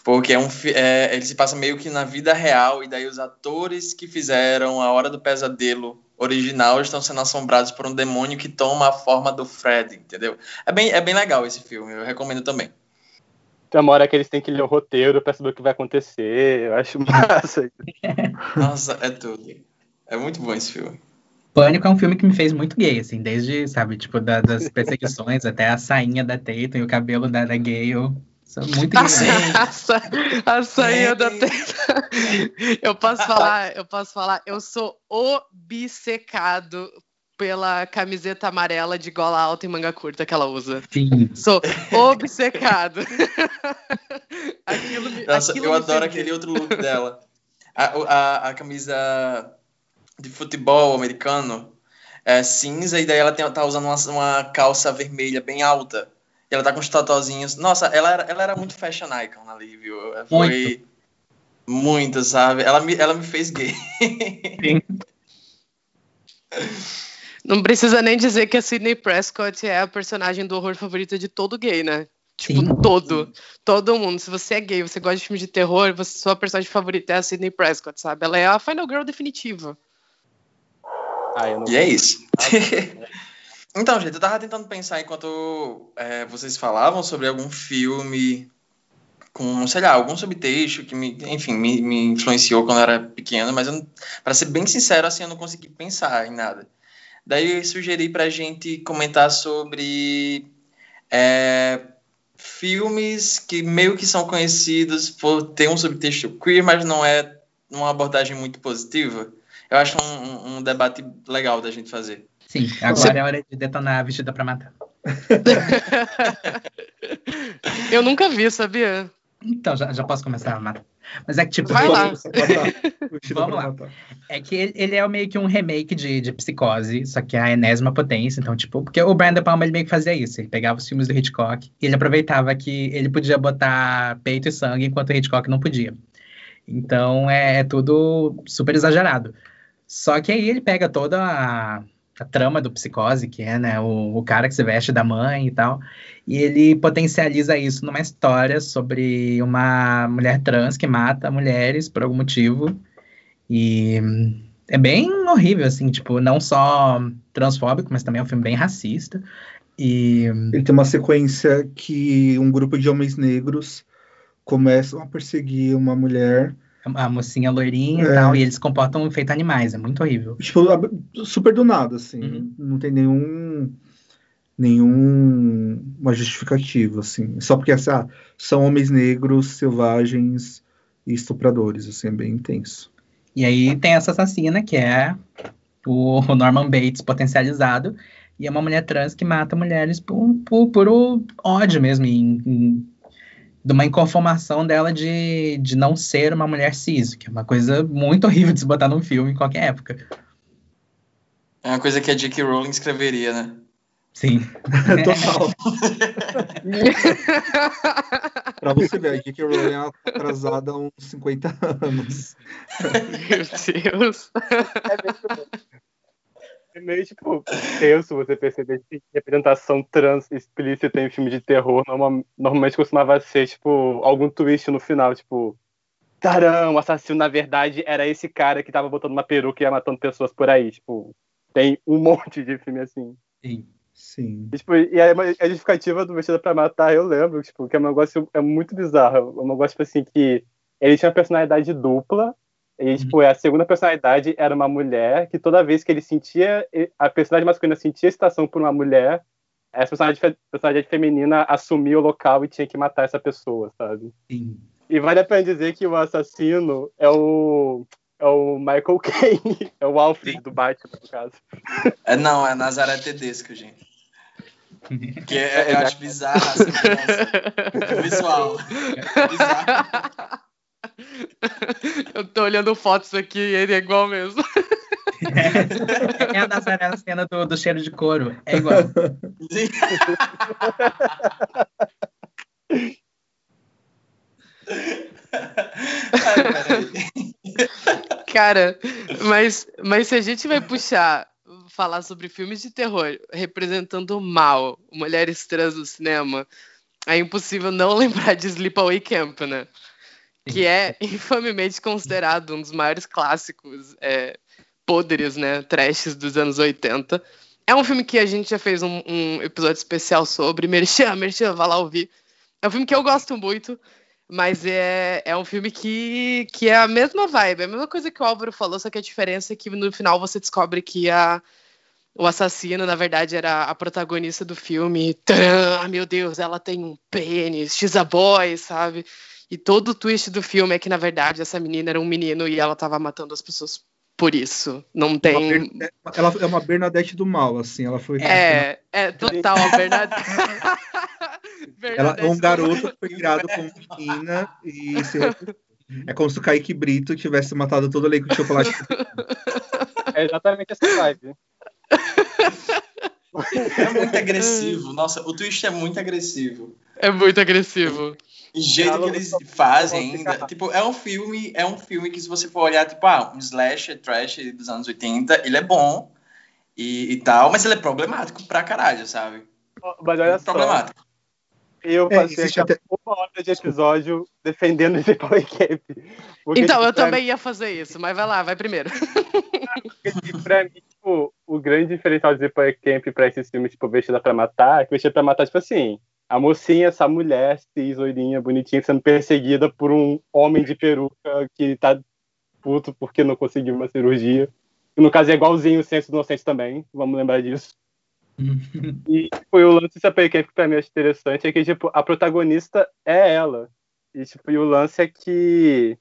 Porque é um, é, ele se passa meio que na vida real, e daí os atores que fizeram A Hora do Pesadelo original estão sendo assombrados por um demônio que toma a forma do Fred, entendeu? É bem, é bem legal esse filme, eu recomendo também. Tem uma hora que eles têm que ler o roteiro pra saber o que vai acontecer. Eu acho massa. Nossa, é tudo. É muito bom esse filme. Pânico é um filme que me fez muito gay, assim, desde, sabe, tipo, da, das perseguições até a sainha da Tatum e o cabelo da, da Gale. Sou muito gay. a, a sainha da Tatum. Eu posso falar, eu posso falar, eu sou obcecado pela camiseta amarela de gola alta e manga curta que ela usa. Sim. Sou obcecado. aquilo, Nossa, aquilo eu adoro aquele outro look dela. A, a, a, camisa de futebol americano é cinza e daí ela tem, tá usando uma, uma calça vermelha bem alta. E ela tá com os tatuazinhos. Nossa, ela era, ela era muito fashion icon ali, viu? Foi muito, muito sabe? Ela me, ela me fez gay. Sim. Não precisa nem dizer que a Sidney Prescott é a personagem do horror favorita de todo gay, né? Tipo, Sim. todo. Todo mundo. Se você é gay, você gosta de filme de terror, você, sua personagem favorita é a Sidney Prescott, sabe? Ela é a Final Girl definitiva. Ah, e é isso. então, gente, eu tava tentando pensar enquanto é, vocês falavam sobre algum filme com, sei lá, algum subtexto que me, enfim, me, me influenciou quando eu era pequeno, mas para ser bem sincero, assim, eu não consegui pensar em nada. Daí eu sugeri para a gente comentar sobre é, filmes que meio que são conhecidos por ter um subtexto queer, mas não é uma abordagem muito positiva. Eu acho um, um debate legal da gente fazer. Sim, agora Você... é hora de detonar a vestida para matar. eu nunca vi, sabia? Então, já, já posso começar a matar. Mas é que, tipo. Vai lá. Vamos lá. É que ele, ele, é meio que um remake de, de Psicose, só que a enésima potência. Então, tipo, porque o Brandon Palmer ele meio que fazia isso. Ele pegava os filmes do Hitchcock e ele aproveitava que ele podia botar peito e sangue enquanto o Hitchcock não podia. Então é, é tudo super exagerado. Só que aí ele pega toda a a trama do Psicose, que é né, o, o, cara que se veste da mãe e tal, e ele potencializa isso numa história sobre uma mulher trans que mata mulheres por algum motivo, e é bem horrível, assim, tipo, não só transfóbico, mas também é um filme bem racista, e... Ele tem uma sequência que um grupo de homens negros começam a perseguir uma mulher a mocinha loirinha é. e tal, e eles comportam feito animais, é muito horrível. Tipo, super do nada, assim, uhum. não tem nenhum nenhum uma justificativa, assim, só porque assim, ah, são homens negros, selvagens e estupradores, assim, é bem intenso. E aí tem essa assassina, que é o Norman Bates potencializado, e é uma mulher trans que mata mulheres por, por, por ódio mesmo, em, em de uma inconformação dela de, de não ser uma mulher cis, que é uma coisa muito horrível de se botar num filme em qualquer época. É uma coisa que a J.K. Rowling escreveria, né? Sim. Total. pra você ver, a J.K. Rowling é atrasada há uns 50 anos. Meu Deus. É mesmo meio, tipo, tenso você perceber que representação trans explícita em filme de terror normal, normalmente costumava ser, tipo, algum twist no final, tipo, tarão, o assassino na verdade era esse cara que tava botando uma peruca e ia matando pessoas por aí, tipo, tem um monte de filme assim. Sim. Sim. E, tipo, e a, a justificativa do Vestida pra Matar, eu lembro, tipo, que é um negócio é muito bizarro. É um negócio, tipo assim, que ele tinha uma personalidade dupla, e, tipo, uhum. a segunda personalidade era uma mulher que toda vez que ele sentia, a personalidade masculina sentia excitação por uma mulher, essa personalidade, personalidade feminina assumia o local e tinha que matar essa pessoa, sabe? Sim. E vale a pena dizer que o assassino é o, é o Michael Caine, é o Alfred do Batman, no caso. É, não, é Nazaré Tedesco, gente. Que é, eu acho bizarro, assim, é visual. É bizarro. Eu tô olhando fotos aqui e ele é igual mesmo. É, é a Nazaré cena do, do cheiro de couro. É igual. Cara, mas, mas se a gente vai puxar, falar sobre filmes de terror representando mal mulheres trans no cinema, é impossível não lembrar de Sleepaway Camp, né? Que é infamemente considerado um dos maiores clássicos é, podres, né, trashes dos anos 80. É um filme que a gente já fez um, um episódio especial sobre. Merchan, Merchan, vá lá ouvir. É um filme que eu gosto muito, mas é, é um filme que, que é a mesma vibe, é a mesma coisa que o Álvaro falou, só que a diferença é que no final você descobre que a, o assassino, na verdade, era a protagonista do filme. Tcharam, meu Deus, ela tem um pênis, she's a boy, sabe? E todo o twist do filme é que, na verdade, essa menina era um menino e ela tava matando as pessoas por isso. Não tem. Ela é uma Bernadette do mal, assim. Ela foi. É, é total a Bernadette. ela é um garoto que foi criado como menina e se... é como se o Kaique Brito tivesse matado todo o leite de chocolate. É exatamente essa vibe. É muito agressivo. Nossa, o twist é muito agressivo. É muito agressivo. O jeito que eles fazem ainda. Tipo, é um filme, é um filme que se você for olhar, tipo, ah, um slasher trash dos anos 80, ele é bom e, e tal, mas ele é problemático pra caralho, sabe? Mas olha só. Problemático. Eu é, passei é, até... uma hora de episódio defendendo esse Power Camp. Então, eu também ia fazer isso, mas vai lá, vai primeiro. pra mim, tipo, o grande diferencial de Power Camp pra esses filmes, tipo, Vestida pra Matar, é que Vestida pra Matar, tipo assim, a mocinha, essa mulher cis, loirinha, bonitinha, sendo perseguida por um homem de peruca que tá puto porque não conseguiu uma cirurgia. E no caso é igualzinho o Senso Inocente também, vamos lembrar disso. e foi o lance dessa Camp que pra mim interessante, é que tipo, a protagonista é ela. E, tipo, e o lance é que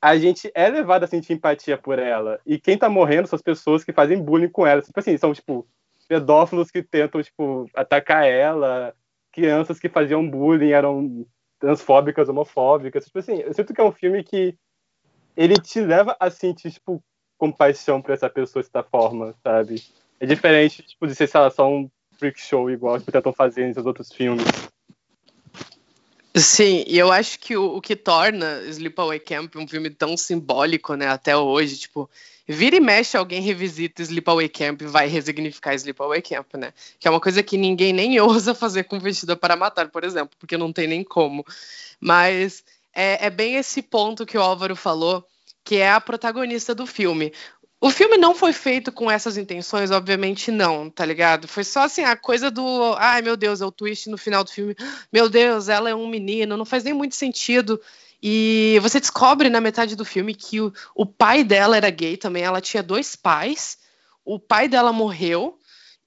a gente é levado a sentir empatia por ela. E quem tá morrendo são as pessoas que fazem bullying com ela. Tipo assim, são, tipo, pedófilos que tentam, tipo, atacar ela, crianças que faziam bullying eram transfóbicas, homofóbicas. Tipo assim, eu sinto que é um filme que ele te leva a sentir, tipo, compaixão por essa pessoa dessa forma, sabe? É diferente, tipo, de ser, sei lá, só um freak show igual que tentam fazer nos outros filmes. Sim, e eu acho que o, o, que torna Sleepaway Camp um filme tão simbólico, né, até hoje, tipo, vira e mexe alguém revisita Sleepaway Camp e vai resignificar Sleepaway Camp, né, que é uma coisa que ninguém nem ousa fazer com Vestida para Matar, por exemplo, porque não tem nem como, mas é, é bem esse ponto que o Álvaro falou, que é a protagonista do filme. O filme não foi feito com essas intenções, obviamente não, tá ligado? Foi só assim, a coisa do. Ai, meu Deus, é o twist no final do filme. Meu Deus, ela é um menino, não faz nem muito sentido. E você descobre na metade do filme que o, o pai dela era gay também. Ela tinha dois pais. O pai dela morreu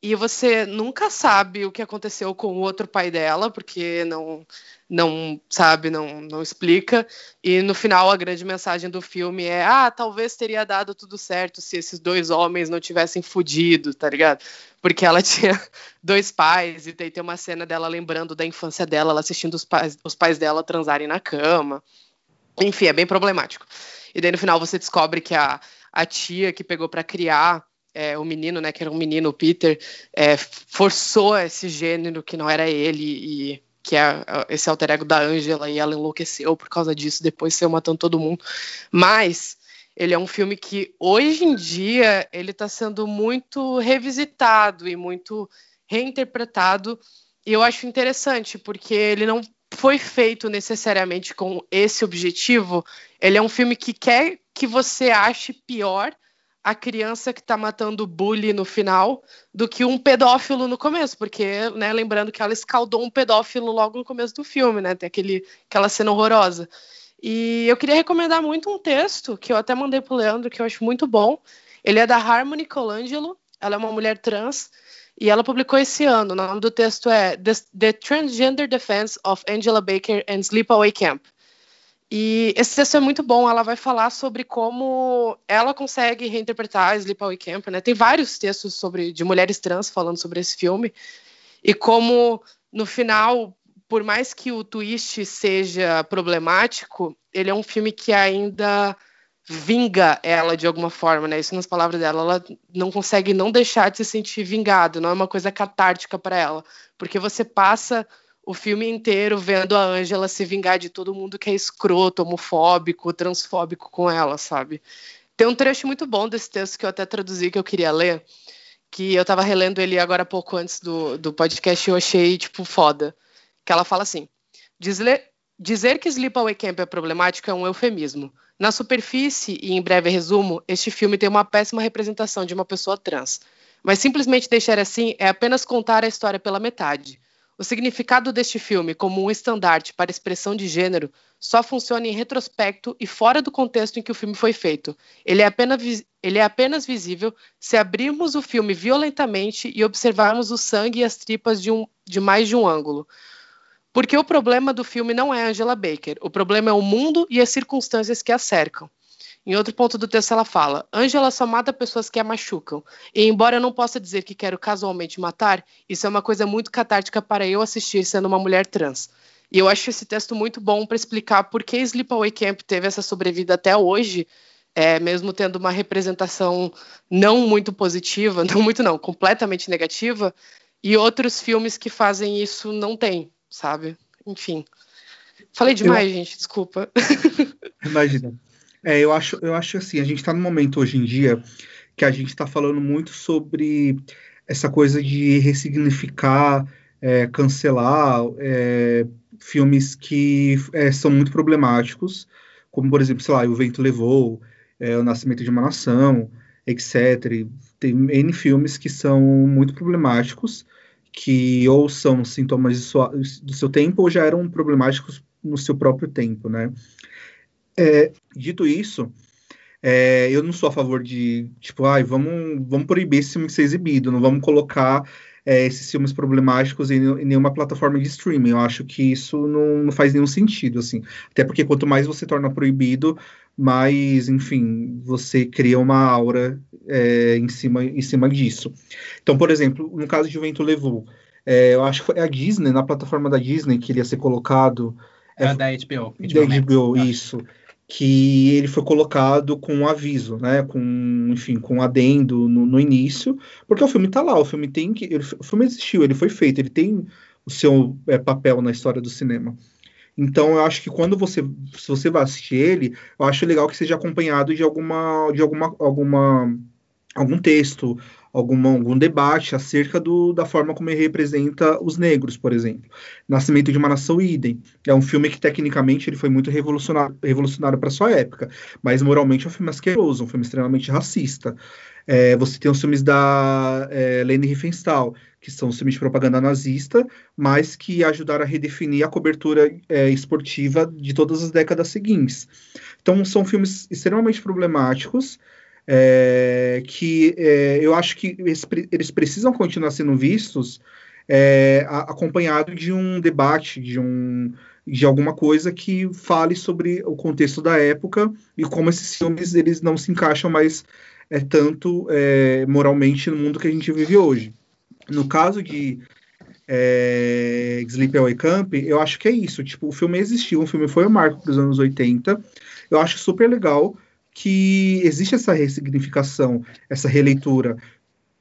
e você nunca sabe o que aconteceu com o outro pai dela, porque não, não sabe, não, não explica. E no final a grande mensagem do filme é: ah, talvez teria dado tudo certo se esses dois homens não tivessem fudido, tá ligado? Porque ela tinha dois pais, e tem, uma cena dela lembrando da infância dela, ela assistindo os pais, os pais dela transarem na cama. Enfim, é bem problemático. E daí no final você descobre que a, a tia que pegou para criar é, o menino, né, que era um menino, o Peter, é, forçou esse gênero que não era ele e que é esse alter ego da Angela e ela enlouqueceu por causa disso, depois saiu matando todo mundo. Mas ele é um filme que hoje em dia ele está sendo muito revisitado e muito reinterpretado e eu acho interessante porque ele não foi feito necessariamente com esse objetivo. Ele é um filme que quer que você ache pior a criança que está matando o bully no final do que um pedófilo no começo, porque, né, lembrando que ela escaldou um pedófilo logo no começo do filme, né, tem aquele, aquela cena horrorosa. E eu queria recomendar muito um texto que eu até mandei pro Leandro, que eu acho muito bom. Ele é da Harmony Colangelo, ela é uma mulher trans, e ela publicou esse ano. O nome do texto é The Transgender Defense of Angela Baker and Sleepaway Camp. E esse texto é muito bom, ela vai falar sobre como ela consegue reinterpretar Sleepaway Camp, né? Tem vários textos sobre de mulheres trans falando sobre esse filme e como no final, por mais que o twist seja problemático, ele é um filme que ainda vinga ela de alguma forma, né? Isso nas palavras dela, ela não consegue não deixar de se sentir vingada, não é uma coisa catártica para ela, porque você passa o filme inteiro vendo a Angela se vingar de todo mundo que é escroto, homofóbico, transfóbico com ela, sabe? Tem um trecho muito bom desse texto que eu até traduzi que eu queria ler, que eu tava relendo ele agora há pouco antes do, do podcast e eu achei, tipo, foda. Que ela fala assim: Dizer que Sleepaway Camp é problemático é um eufemismo. Na superfície e em breve resumo, este filme tem uma péssima representação de uma pessoa trans. Mas simplesmente deixar assim é apenas contar a história pela metade. O significado deste filme como um estandarte para expressão de gênero só funciona em retrospecto e fora do contexto em que o filme foi feito. Ele é apenas, ele é apenas visível se abrirmos o filme violentamente e observarmos o sangue e as tripas de, um, de mais de um ângulo. Porque o problema do filme não é Angela Baker, o problema é o mundo e as circunstâncias que a cercam. Em outro ponto do texto, ela fala: Angela só mata pessoas que a machucam. E embora eu não possa dizer que quero casualmente matar, isso é uma coisa muito catártica para eu assistir sendo uma mulher trans. E eu acho esse texto muito bom para explicar por que Sleepaway Camp teve essa sobrevida até hoje, é, mesmo tendo uma representação não muito positiva, não muito não, completamente negativa, e outros filmes que fazem isso não têm sabe? Enfim. Falei demais, eu... gente, desculpa. Imagina. É, eu acho, eu acho assim, a gente está num momento hoje em dia que a gente está falando muito sobre essa coisa de ressignificar, é, cancelar é, filmes que é, são muito problemáticos, como por exemplo, sei lá, O Vento Levou, é, O Nascimento de uma Nação, etc. Tem N filmes que são muito problemáticos que ou são sintomas sua, do seu tempo ou já eram problemáticos no seu próprio tempo, né? É, dito isso, é, eu não sou a favor de, tipo, ai, vamos, vamos proibir esse filme de ser exibido, não vamos colocar é, esses filmes problemáticos em, em, nenhuma plataforma de streaming. Eu acho que isso não, não faz nenhum sentido, assim. Até porque quanto mais você torna proibido, mais, enfim, você cria uma aura é, em, cima, em cima disso. Então, por exemplo, no caso de O Vento Levou, é, eu acho que foi a Disney, na plataforma da Disney, que ele ia ser colocado. É, é da HBO. HBO da HBO, isso. Que ele foi colocado com um aviso, né? Com, enfim, com um adendo no, no início, porque o filme está lá, o filme tem que. Ele, o filme existiu, ele foi feito, ele tem o seu é, papel na história do cinema. Então eu acho que quando você, se você vai assistir ele, eu acho legal que seja acompanhado de alguma, de alguma, alguma, algum texto, alguma, algum debate acerca do, da forma como ele representa os negros, por exemplo. Nascimento de uma Nação Idem. É um filme que, tecnicamente, ele foi muito revolucionário, revolucionário para sua época, mas moralmente é um filme asqueroso, um filme extremamente racista. É, você tem os filmes da é, Leni Riefenstahl, que são filmes de propaganda nazista, mas que ajudaram a redefinir a cobertura é, esportiva de todas as décadas seguintes. Então, são filmes extremamente problemáticos, é, que é, eu acho que eles, eles, precisam continuar sendo vistos é, acompanhado de um debate, de um de alguma coisa que fale sobre o contexto da época e como esses filmes eles não se encaixam mais é, tanto é, moralmente no mundo que a gente vive hoje. No caso de é, Sleepaway Camp, eu acho que é isso. Tipo, o filme existiu, o filme foi o marco dos anos 80. Eu acho super legal que existe essa ressignificação, essa releitura,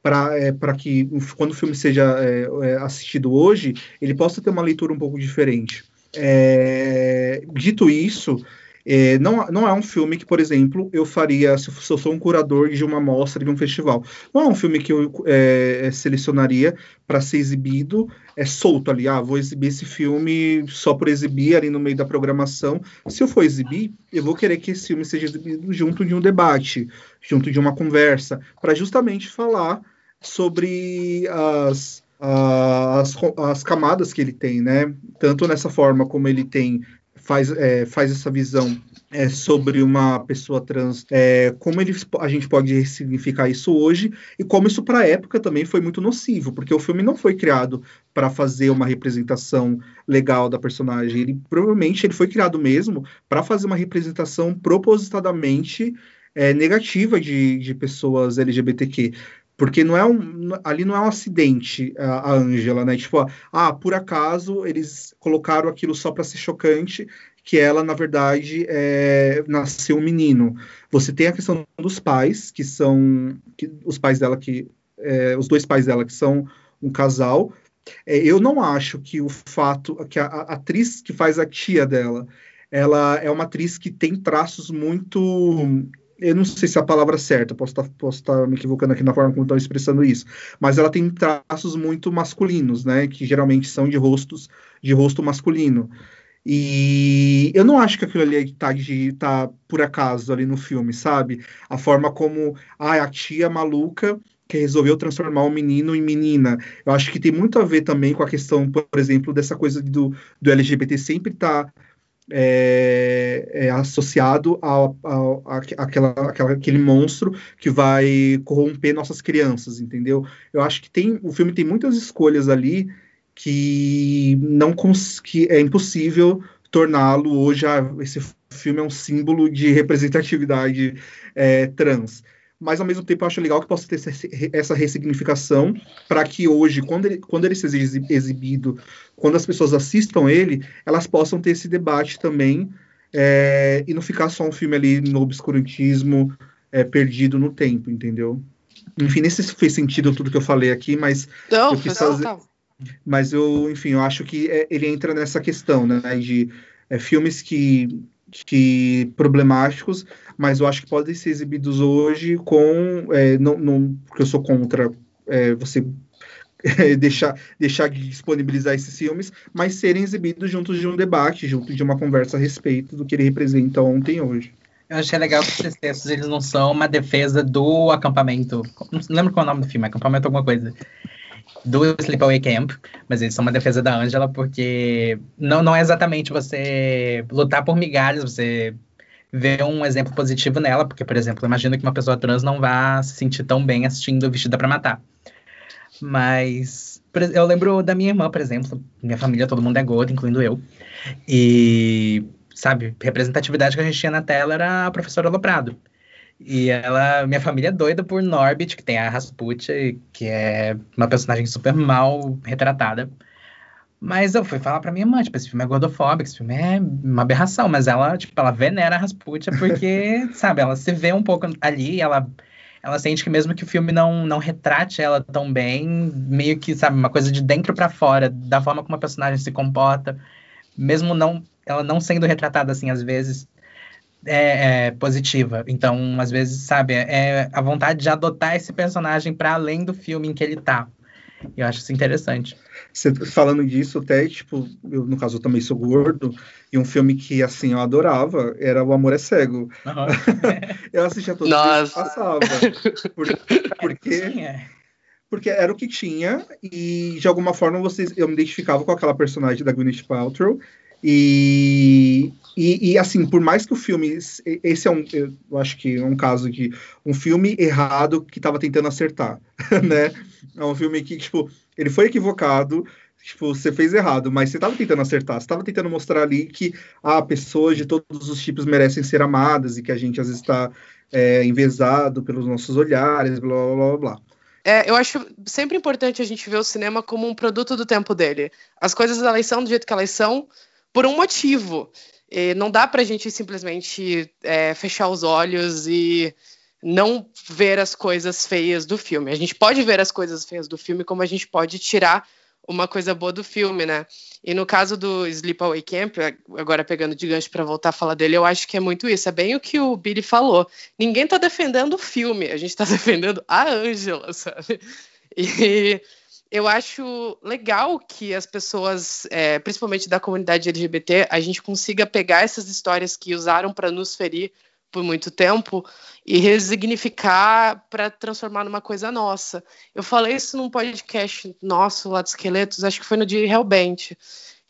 para é, que quando o filme seja é, é, assistido hoje, ele possa ter uma leitura um pouco diferente. É, dito isso, é, não, não é um filme que, por exemplo, eu faria se eu sou um curador de uma mostra de um festival. Não é um filme que eu é, selecionaria para ser exibido é solto ali. Ah, vou exibir esse filme só por exibir ali no meio da programação. Se eu for exibir, eu vou querer que esse filme seja exibido junto de um debate, junto de uma conversa, para justamente falar sobre as, as, as camadas que ele tem, né? Tanto nessa forma como ele tem faz, é, faz essa visão é, sobre uma pessoa trans, é, como eles, a gente pode ressignificar isso hoje e como isso para a época também foi muito nocivo, porque o filme não foi criado para fazer uma representação legal da personagem, ele provavelmente ele foi criado mesmo para fazer uma representação propositadamente é, negativa de, de pessoas LGBTQ. Porque não é um, ali não é um acidente a Ângela, né? Tipo, ah, por acaso eles colocaram aquilo só para ser chocante, que ela, na verdade, é, nasceu um menino. Você tem a questão dos pais, que são que, os pais dela, que é, os dois pais dela, que são um casal. É, eu não acho que o fato que a, a atriz que faz a tia dela, ela é uma atriz que tem traços muito eu não sei se é a palavra certa, posso estar, posso estar me equivocando aqui na forma como estão expressando isso, mas ela tem traços muito masculinos, né, que geralmente são de rostos de rosto masculino. E eu não acho que aquilo ali tá, de, tá por acaso ali no filme, sabe? A forma como ah, a tia maluca que resolveu transformar o menino em menina. Eu acho que tem muito a ver também com a questão, por exemplo, dessa coisa do, do LGBT sempre estar tá, é, é, associado ao, ao, àquela, àquela, aquele monstro que vai corromper nossas crianças, entendeu? Eu acho que tem o filme tem muitas escolhas ali que não que é impossível torná-lo hoje ah, esse filme é um símbolo de representatividade é, trans mas ao mesmo tempo eu acho legal que possa ter essa ressignificação para que hoje, quando ele, quando ele seja exibido, quando as pessoas assistam ele, elas possam ter esse debate também é, e não ficar só um filme ali no obscurantismo é, perdido no tempo, entendeu? Enfim, nem sei se fez sentido tudo que eu falei aqui, mas não, eu quis fazer, mas eu, enfim, eu acho que é, ele entra nessa questão, né, de é, filmes que que problemáticos, mas eu acho que podem ser exibidos hoje com. É, não, não, porque eu sou contra é, você deixar, deixar de disponibilizar esses filmes, mas serem exibidos juntos de um debate, junto de uma conversa a respeito do que ele representa ontem e hoje. Eu achei legal que esses textos eles não são uma defesa do acampamento. Não lembro qual é o nome do filme, acampamento alguma coisa do Sleepaway Camp, mas eles são uma defesa da Angela porque não, não é exatamente você lutar por migalhas, você vê um exemplo positivo nela, porque, por exemplo, imagino que uma pessoa trans não vá se sentir tão bem assistindo Vestida para Matar. Mas eu lembro da minha irmã, por exemplo, minha família, todo mundo é gordo, incluindo eu. E, sabe, representatividade que a gente tinha na tela era a professora Loprado. E ela, minha família é doida por Norbit, que tem a Rasputia, que é uma personagem super mal retratada. Mas eu fui falar pra minha mãe, tipo, esse filme é gordofóbico, esse filme é uma aberração, mas ela, tipo, ela venera a Rasputia porque, sabe, ela se vê um pouco ali, ela ela sente que mesmo que o filme não, não retrate ela tão bem, meio que, sabe, uma coisa de dentro para fora, da forma como a personagem se comporta, mesmo não ela não sendo retratada assim às vezes, é, é, positiva. Então, às vezes, sabe, é a vontade de adotar esse personagem para além do filme em que ele tá. Eu acho isso interessante. Você falando disso, até, tipo, eu, no caso, eu também sou gordo, e um filme que, assim, eu adorava era O Amor é Cego. Uhum. eu assistia todos os que passava. Por, porque, porque era o que tinha, e de alguma forma vocês, eu me identificava com aquela personagem da Gwyneth Paltrow, e, e, e, assim, por mais que o filme. Esse é um. Eu acho que é um caso de um filme errado que estava tentando acertar, né? É um filme que, tipo, ele foi equivocado, tipo, você fez errado, mas você estava tentando acertar, você estava tentando mostrar ali que ah, pessoas de todos os tipos merecem ser amadas e que a gente às vezes está é, envezado pelos nossos olhares, blá blá blá blá. É, eu acho sempre importante a gente ver o cinema como um produto do tempo dele. As coisas elas são do jeito que elas são, por um motivo. E não dá para a gente simplesmente é, fechar os olhos e não ver as coisas feias do filme. A gente pode ver as coisas feias do filme, como a gente pode tirar uma coisa boa do filme, né? E no caso do Sleepaway Camp, agora pegando de gancho para voltar a falar dele, eu acho que é muito isso. É bem o que o Billy falou. Ninguém está defendendo o filme, a gente está defendendo a Angela, sabe? E eu acho legal que as pessoas, é, principalmente da comunidade LGBT, a gente consiga pegar essas histórias que usaram para nos ferir por muito tempo e resignificar para transformar numa coisa nossa. Eu falei isso num podcast nosso lá dos Esqueletos, acho que foi no dia Hellbent,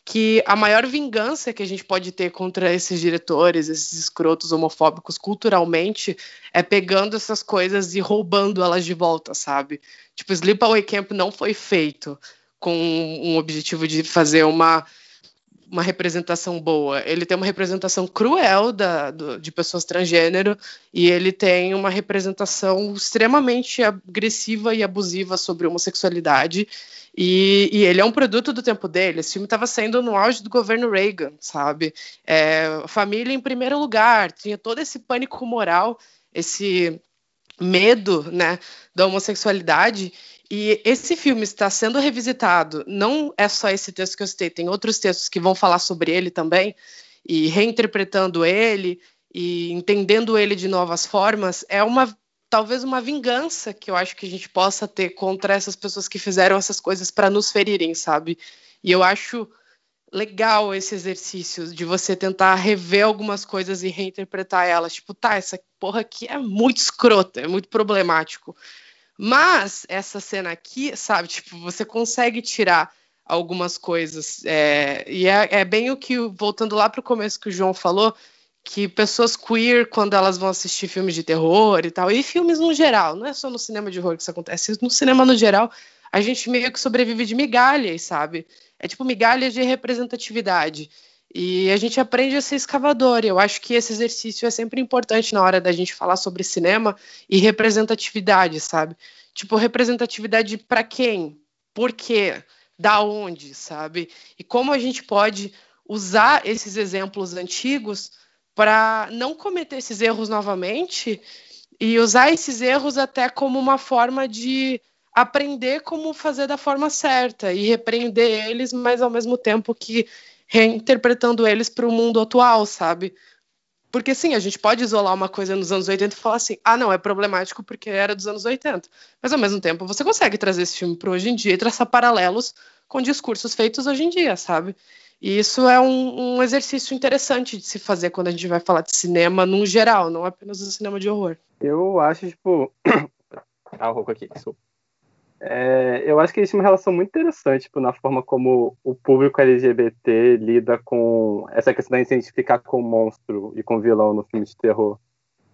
que a maior vingança que a gente pode ter contra esses diretores, esses escrotos homofóbicos culturalmente, é pegando essas coisas e roubando elas de volta, sabe? Tipo, Sleepaway Camp não foi feito com um objetivo de fazer uma uma representação boa. Ele tem uma representação cruel da, do, de pessoas transgênero e ele tem uma representação extremamente agressiva e abusiva sobre homossexualidade e, e, ele é um produto do tempo dele. Esse filme estava saindo no auge do governo Reagan, sabe? É, família em primeiro lugar, tinha todo esse pânico moral, esse medo, né, da homossexualidade. E esse filme está sendo revisitado. Não é só esse texto que eu citei, tem outros textos que vão falar sobre ele também e reinterpretando ele e entendendo ele de novas formas. É uma talvez uma vingança que eu acho que a gente possa ter contra essas pessoas que fizeram essas coisas para nos ferirem, sabe? E eu acho legal esse exercício de você tentar rever algumas coisas e reinterpretar elas. Tipo, tá, essa porra aqui é muito escrota, é muito problemático. Mas essa cena aqui, sabe, tipo, você consegue tirar algumas coisas. É, e é, é, bem o que, voltando lá para o começo que o João falou, que pessoas queer, quando elas vão assistir filmes de terror e tal, e filmes no geral, não é só no cinema de horror que isso acontece, no cinema no geral, a gente meio que sobrevive de migalhas, sabe? É tipo migalhas de representatividade. E a gente aprende a ser escavador. E eu acho que esse exercício é sempre importante na hora da gente falar sobre cinema e representatividade, sabe? Tipo, representatividade para quem? Por quê? Da onde, sabe? E como a gente pode usar esses exemplos antigos para não cometer esses erros novamente e usar esses erros até como uma forma de aprender como fazer da forma certa e repreender eles, mas ao mesmo tempo que reinterpretando eles para o mundo atual, sabe? Porque sim, a gente pode isolar uma coisa nos anos 80 e falar assim: ah, não, é problemático porque era dos anos 80. Mas ao mesmo tempo, você consegue trazer esse filme para hoje em dia e traçar paralelos com discursos feitos hoje em dia, sabe? E isso é um, um, exercício interessante de se fazer quando a gente vai falar de cinema num geral, não apenas do cinema de horror. Eu acho, tipo. ah, o rouco aqui, desculpa. É, eu acho que existe uma relação muito interessante tipo, na forma como o público LGBT lida com essa questão de se identificar com monstro e com vilão no filme de terror.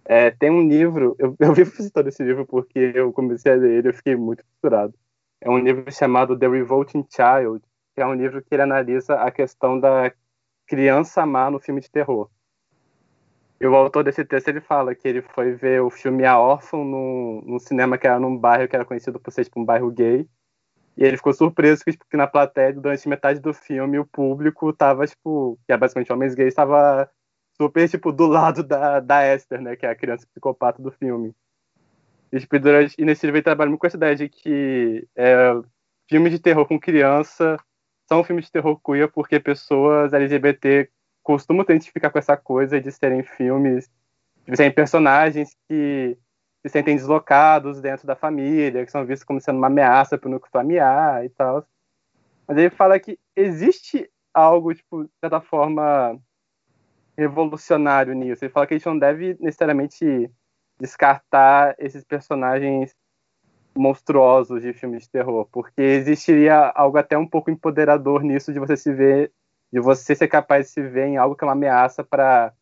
É, tem um livro, eu, eu vivo citando esse livro porque eu comecei a ler ele e fiquei muito fissurado. É um livro chamado The Revolting Child, que é um livro que ele analisa a questão da criança má no filme de terror. E o autor desse texto ele fala que ele foi ver o filme A Órfão num, num cinema que era num bairro que era conhecido por ser tipo, um bairro gay. E ele ficou surpreso que, tipo, que na plateia, durante metade do filme, o público tava, tipo, que é basicamente homens gays, estava super, tipo, do lado da, da Esther, né, que é a criança psicopata do filme. E, tipo, durante, e nesse livro ele trabalha muito com essa ideia de que é, filmes de terror com criança são filmes de terror queer porque pessoas LGBT costumo te identificar com essa coisa de serem filmes, de serem personagens que se sentem deslocados dentro da família, que são vistos como sendo uma ameaça para o núcleo familiar e tal. Mas ele fala que existe algo, tipo, de certa forma, revolucionário nisso. Ele fala que a gente não deve necessariamente descartar esses personagens monstruosos de filmes de terror, porque existiria algo até um pouco empoderador nisso de você se ver de você ser capaz de se ver em algo que é uma ameaça para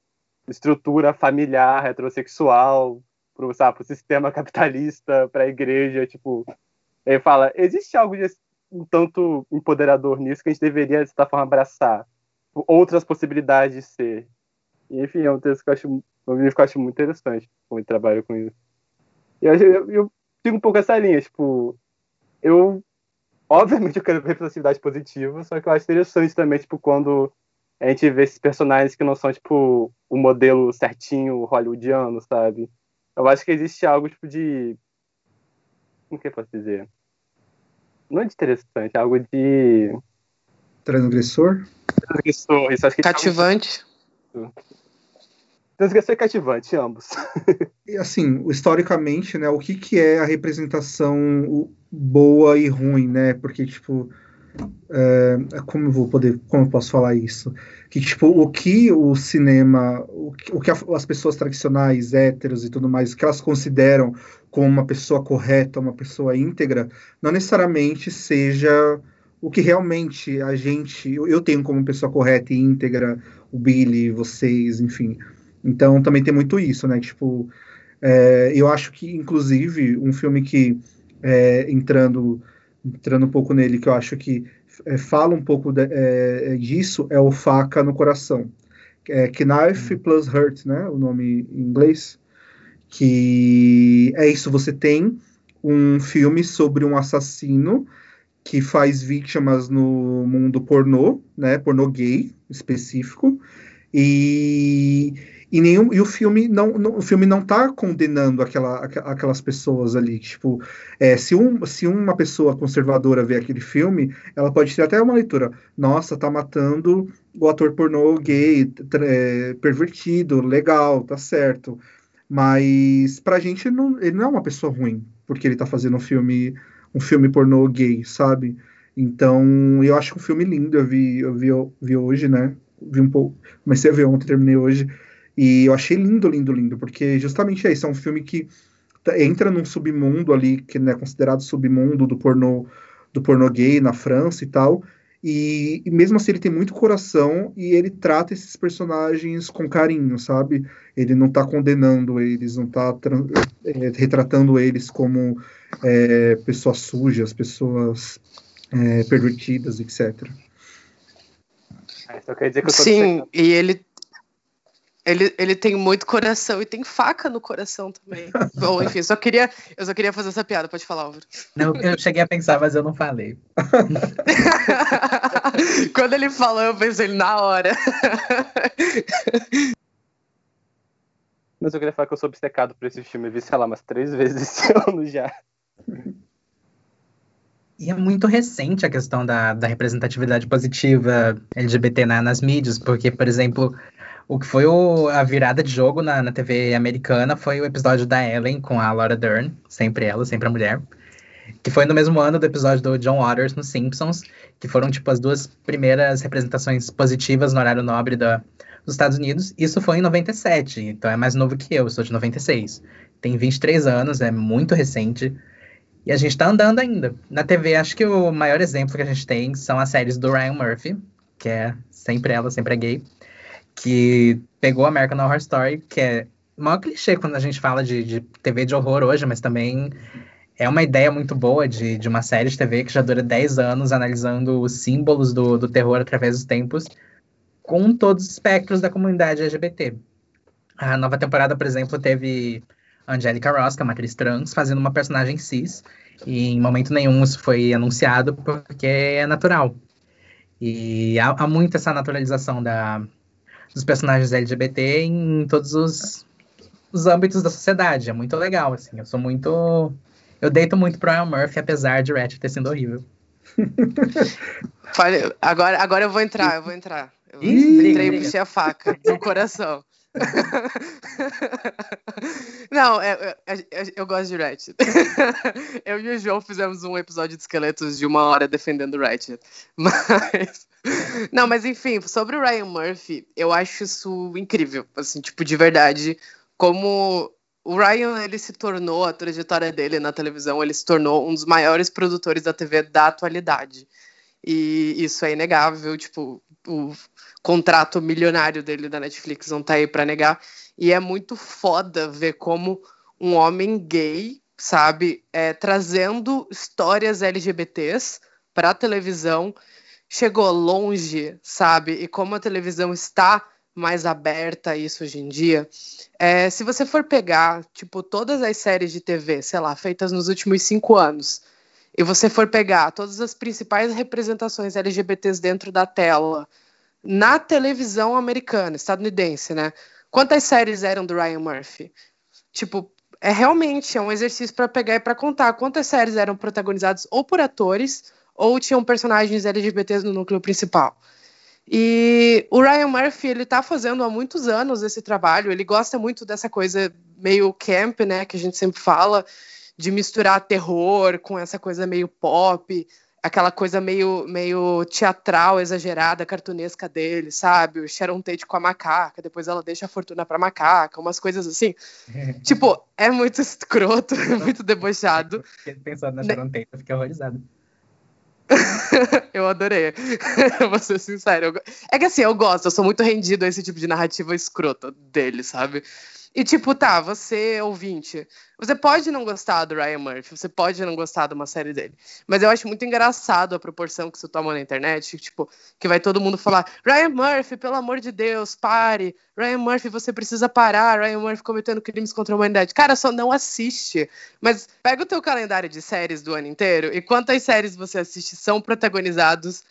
estrutura familiar, heterossexual, para o sistema capitalista, para a igreja, tipo, ele fala, existe algo de um tanto empoderador nisso que a gente deveria, de certa forma, abraçar. Outras possibilidades de ser. E, enfim, é um texto que eu acho, que eu acho muito interessante, como ele trabalha com isso. E eu, eu, eu sigo um pouco essa linha, tipo, eu Obviamente eu quero representatividade positiva, só que eu acho interessante também, tipo, quando a gente vê esses personagens que não são, tipo, o modelo certinho hollywoodiano, sabe? Eu acho que existe algo, tipo, de... Como que eu posso dizer? Não é de interessante, é algo de... Transgressor? Transgressor, isso. Acho que Cativante. Transgressor e cativante, ambos. e assim, historicamente, né, o que, que é a representação boa e ruim, né? Porque, tipo, é, como eu vou poder, como eu posso falar isso? Que, tipo, o que o cinema, o que, o que as pessoas tradicionais, héteros e tudo mais, que elas consideram como uma pessoa correta, uma pessoa íntegra, não necessariamente seja o que realmente a gente, eu tenho como pessoa correta e íntegra, o Billy, vocês, enfim. Então também tem muito isso, né? Tipo, é, eu acho que, inclusive, um filme que, é, entrando, entrando um pouco nele, que eu acho que é, fala um pouco de, é, disso, é o Faca no Coração. É Knife uhum. Plus Hurt, né? O nome em inglês. Que é isso, você tem um filme sobre um assassino que faz vítimas no mundo pornô, né? Pornô gay específico. E e, nenhum, e o filme não, não o filme não está condenando aquela, aquelas pessoas ali. Tipo, é, se, um, se uma pessoa conservadora vê aquele filme, ela pode ter até uma leitura. Nossa, tá matando o ator pornô gay, é, pervertido, legal, tá certo. Mas pra gente não, ele não é uma pessoa ruim, porque ele tá fazendo um filme, um filme pornô gay, sabe? Então, eu acho um filme lindo. Eu vi, eu vi, eu vi hoje, né? Vi um pouco, comecei a ver ontem, terminei hoje. E eu achei lindo, lindo, lindo, porque justamente é isso. É um filme que entra num submundo ali, que é considerado submundo do pornô, do pornô gay na França e tal. E, e, mesmo assim ele tem muito coração e ele trata esses personagens com carinho, sabe? Ele não tá condenando eles, não tá é, retratando eles como é, pessoas sujas, pessoas é, pervertidas, etc. Só quer dizer que eu tô Sim, e ele ele, ele tem muito coração e tem faca no coração também. Bom, enfim, só queria, eu só queria fazer essa piada, pode falar, Álvaro. Não, eu cheguei a pensar, mas eu não falei. Quando ele falou, eu pensei na hora. Mas eu queria falar que eu sou obcecado por esse filme, eu vi, sei lá, umas três vezes esse ano já. E é muito recente a questão da, da representatividade positiva LGBT na, nas mídias, porque, por exemplo, o que foi o, a virada de jogo na, na TV americana foi o episódio da Ellen com a Laura Dern, sempre ela, sempre a mulher. Que foi no mesmo ano do episódio do John Waters nos Simpsons, que foram tipo as duas primeiras representações positivas no horário nobre da, dos Estados Unidos. Isso foi em 97, então é mais novo que eu, eu sou de 96. Tem 23 anos, é muito recente. E a gente tá andando ainda. Na TV, acho que o maior exemplo que a gente tem são as séries do Ryan Murphy, que é sempre ela, sempre é gay que pegou American Horror Story, que é o maior clichê quando a gente fala de, de TV de horror hoje, mas também é uma ideia muito boa de, de uma série de TV que já dura 10 anos analisando os símbolos do, do terror através dos tempos, com todos os espectros da comunidade LGBT. A nova temporada, por exemplo, teve Angelica Ross, que é uma atriz trans, fazendo uma personagem cis, e em momento nenhum isso foi anunciado porque é natural. E há, há muito essa naturalização da, dos personagens LGBT em todos os, os âmbitos da sociedade. É muito legal, assim. Eu sou muito. Eu deito muito pro Ryan Murphy, apesar de Ratchet ter sido horrível. agora, agora eu vou entrar, eu vou entrar. Eu Ih, entrei e puxei a faca no coração. Não, é, é, é, eu gosto de Ratchet. eu e o João fizemos um episódio de esqueletos de uma hora defendendo Ratchet. Mas. Não, mas enfim, sobre o Ryan Murphy, eu acho isso incrível. Assim, tipo, de verdade. Como o Ryan ele se tornou, a trajetória dele na televisão, ele se tornou um dos maiores produtores da TV da atualidade. E isso é inegável, tipo, o contrato milionário dele da Netflix não tá aí para negar. E é muito foda ver como um homem gay, sabe, é, trazendo histórias LGBTs para televisão, chegou longe, sabe? E como a televisão está mais aberta a isso hoje em dia. É, se você for pegar, tipo, todas as séries de TV, sei lá, feitas nos últimos cinco anos, e você for pegar todas as principais representações LGBTs dentro da tela, na televisão americana, estadunidense, né? Quantas séries eram do Ryan Murphy? Tipo, é realmente é um exercício para pegar e para contar quantas séries eram protagonizadas ou por atores ou tinham personagens LGBTs no núcleo principal. E o Ryan Murphy, ele tá fazendo há muitos anos esse trabalho, ele gosta muito dessa coisa meio camp, né, que a gente sempre fala, de misturar terror com essa coisa meio pop, aquela coisa meio, meio teatral, exagerada, cartunesca dele, sabe? O Sharon Tate com a macaca, depois ela deixa a fortuna pra macaca, umas coisas assim. tipo, é muito escroto, é muito debochado. Pensando na Sharon Tate, eu fiquei horrorizado. eu adorei. vou ser sincero. É que assim, eu gosto, eu sou muito rendido a esse tipo de narrativa escrota dele, sabe? E tipo, tá, você ouvinte, você pode não gostar do Ryan Murphy, você pode não gostar de uma série dele, mas eu acho muito engraçado a proporção que isso toma na internet, tipo, que vai todo mundo falar, Ryan Murphy, pelo amor de Deus, pare, Ryan Murphy, você precisa parar, Ryan Murphy cometendo crimes contra a humanidade. Cara, só não assiste, mas pega o teu calendário de séries do ano inteiro e quantas séries você assiste são protagonizados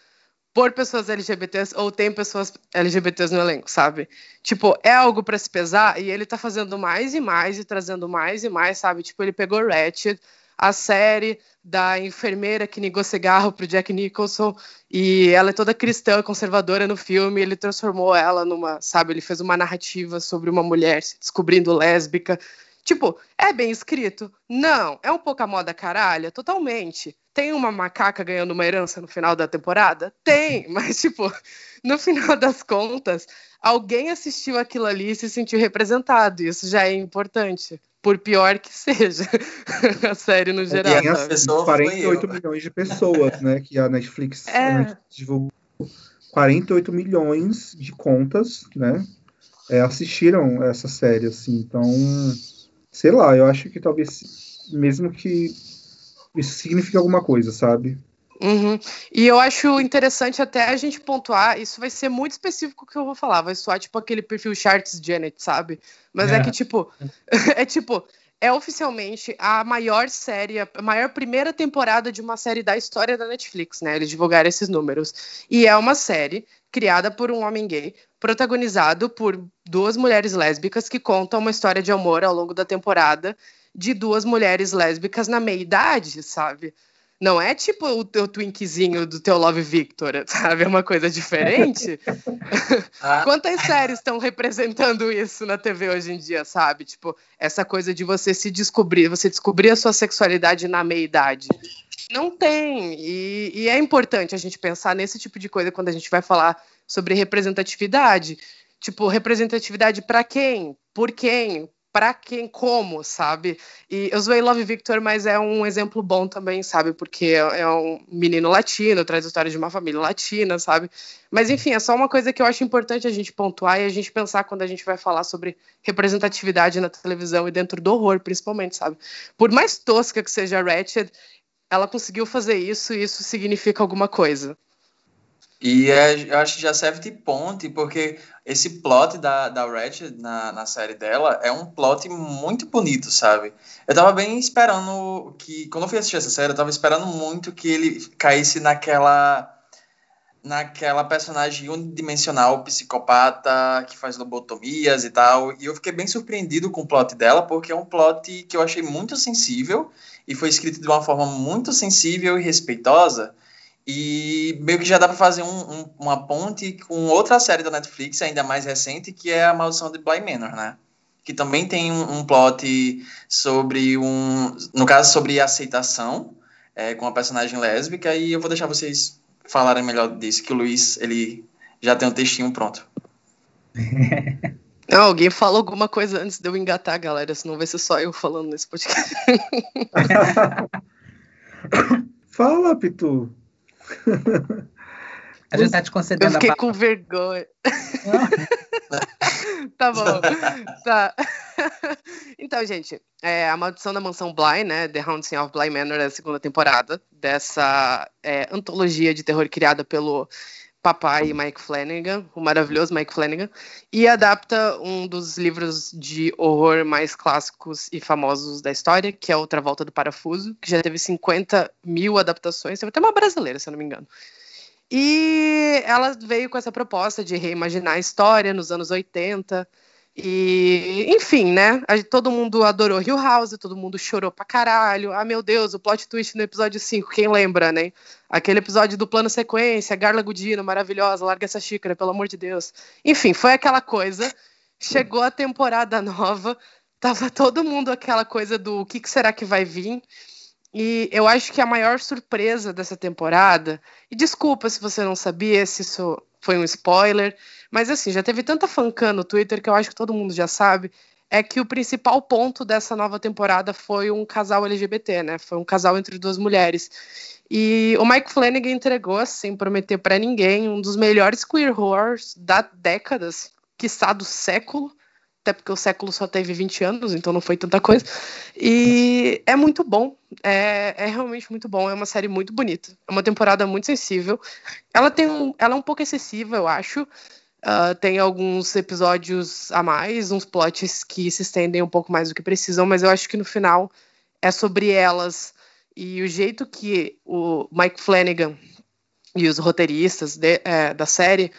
por pessoas LGBTs ou tem pessoas LGBTs no elenco, sabe? Tipo, é algo para se pesar e ele tá fazendo mais e mais e trazendo mais e mais, sabe? Tipo, ele pegou Ratchet, a série da enfermeira que negou cigarro pro Jack Nicholson e ela é toda cristã, conservadora no filme, ele transformou ela numa, sabe, ele fez uma narrativa sobre uma mulher se descobrindo lésbica. Tipo, é bem escrito? Não. É um pouco a moda caralha? Totalmente. Tem uma macaca ganhando uma herança no final da temporada? Tem, mas, tipo, no final das contas, alguém assistiu aquilo ali e se sentiu representado. Isso já é importante. Por pior que seja a série no geral. Tem as 48 milhões de pessoas, né? Que a Netflix, é. a Netflix divulgou 48 milhões de contas, né? É, assistiram essa série, assim. Então, sei lá, eu acho que talvez, mesmo que isso signifique alguma coisa, sabe? Uhum. E eu acho interessante até a gente pontuar, isso vai ser muito específico que eu vou falar, vai soar tipo aquele perfil Charts Janet, sabe? Mas é, é que, tipo, é tipo, é oficialmente a maior série, a maior primeira temporada de uma série da história da Netflix, né? Eles divulgaram esses números. E é uma série criada por um homem gay, protagonizado por duas mulheres lésbicas que contam uma história de amor ao longo da temporada de duas mulheres lésbicas na meia-idade, sabe? Não é tipo o teu twinkzinho do teu Love Victor, sabe? É uma coisa diferente. Ah. Quantas séries estão representando isso na TV hoje em dia, sabe? Tipo, essa coisa de você se descobrir, você descobrir a sua sexualidade na meia-idade. Não tem. E, e é importante a gente pensar nesse tipo de coisa quando a gente vai falar sobre representatividade. Tipo, representatividade para quem? Por quem? para quem, como, sabe? E eu zoei Love Victor, mas é um exemplo bom também, sabe? Porque é, é um menino latino, traz a história de uma família latina, sabe? Mas enfim, é só uma coisa que eu acho importante a gente pontuar e a gente pensar quando a gente vai falar sobre representatividade na televisão e dentro do horror, principalmente, sabe? Por mais tosca que seja a Ratched, ela conseguiu fazer isso e isso significa alguma coisa. E é, eu acho que já serve de ponte, porque esse plot da, da Ratchet na, na série dela é um plot muito bonito, sabe? Eu tava bem esperando que. Quando eu fui assistir essa série, eu tava esperando muito que ele caísse naquela. naquela personagem unidimensional, psicopata, que faz lobotomias e tal. E eu fiquei bem surpreendido com o plot dela, porque é um plot que eu achei muito sensível e foi escrito de uma forma muito sensível e respeitosa. E meio que já dá para fazer um, um, uma ponte com outra série da Netflix, ainda mais recente, que é A Maldição de Bly Manor, né? Que também tem um, um plot sobre um. No caso, sobre aceitação, é, com a personagem lésbica, e eu vou deixar vocês falarem melhor disso, que o Luiz ele já tem um textinho pronto. Não, alguém fala alguma coisa antes de eu engatar, galera, senão vai ser só eu falando nesse podcast. Fala, Pitu. A gente tá te concedendo Eu fiquei com vergonha. tá bom. Tá. Então, gente, é, A Maldição da Mansão Bly, né? The Haunting of Bly Manor é a segunda temporada dessa é, antologia de terror criada pelo papai Mike Flanagan, o maravilhoso Mike Flanagan, e adapta um dos livros de horror mais clássicos e famosos da história, que é Outra Volta do Parafuso, que já teve 50 mil adaptações, teve até uma brasileira, se eu não me engano. E ela veio com essa proposta de reimaginar a história nos anos 80, e, enfim, né? Todo mundo adorou Hill House, todo mundo chorou pra caralho. Ah, meu Deus, o plot twist no episódio 5, quem lembra, né? Aquele episódio do plano sequência, Garla Gudino, maravilhosa, larga essa xícara, pelo amor de Deus. Enfim, foi aquela coisa. Chegou a temporada nova, tava todo mundo aquela coisa do o que, que será que vai vir. E eu acho que a maior surpresa dessa temporada, e desculpa se você não sabia, se isso foi um spoiler, mas assim, já teve tanta fancã no Twitter que eu acho que todo mundo já sabe, é que o principal ponto dessa nova temporada foi um casal LGBT, né? Foi um casal entre duas mulheres. E o Mike Flanagan entregou, sem prometer para ninguém, um dos melhores queer horrors da décadas, quiçá do século, até porque o século só teve 20 anos, então não foi tanta coisa. E é muito bom, é, é realmente muito bom, é uma série muito bonita, é uma temporada muito sensível. Ela tem um, ela é um pouco excessiva, eu acho, Uh, tem alguns episódios a mais, uns plots que se estendem um pouco mais do que precisam, mas eu acho que no final é sobre elas e o jeito que o Mike Flanagan e os roteiristas de, é, da série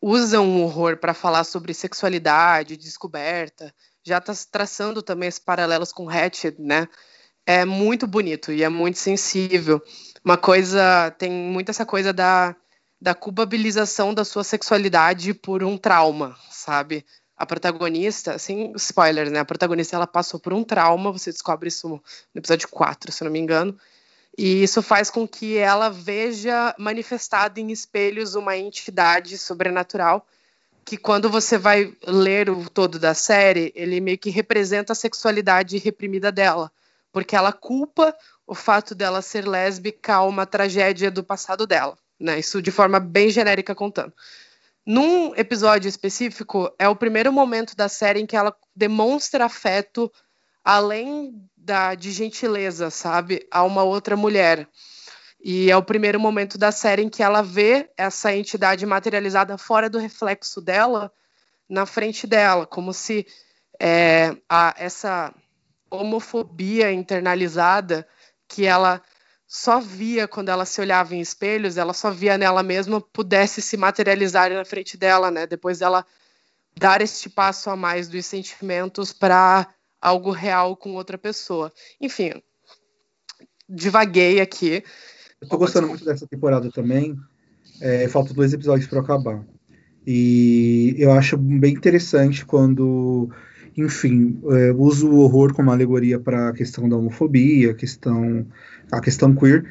usam o horror para falar sobre sexualidade, descoberta, já está traçando também esses paralelos com Hatchet, né? É muito bonito e é muito sensível. Uma coisa, tem muito essa coisa da da culpabilização da sua sexualidade por um trauma, sabe? a protagonista, sem spoilers, né? A protagonista ela passou por um trauma, você descobre isso no episódio 4, se não me engano. E isso faz com que ela veja manifestada em espelhos uma entidade sobrenatural que quando você vai ler o todo da série, ele meio que representa a sexualidade reprimida dela, porque ela culpa o fato dela ser lésbica a uma tragédia do passado dela, né? Isso de forma bem genérica contando. Num episódio específico, é o primeiro momento da série em que ela demonstra afeto além da, de gentileza, sabe, a uma outra mulher. E é o primeiro momento da série em que ela vê essa entidade materializada fora do reflexo dela, na frente dela, como se é, a, essa homofobia internalizada que ela só via quando ela se olhava em espelhos, ela só via nela mesma pudesse se materializar na frente dela, né? Depois dela dar este passo a mais dos sentimentos para algo real com outra pessoa. Enfim, divaguei aqui. Eu tô gostando muito dessa temporada também. É, faltam dois episódios para acabar. E eu acho bem interessante quando, enfim, é, uso o horror como alegoria para a questão da homofobia, questão a questão queer.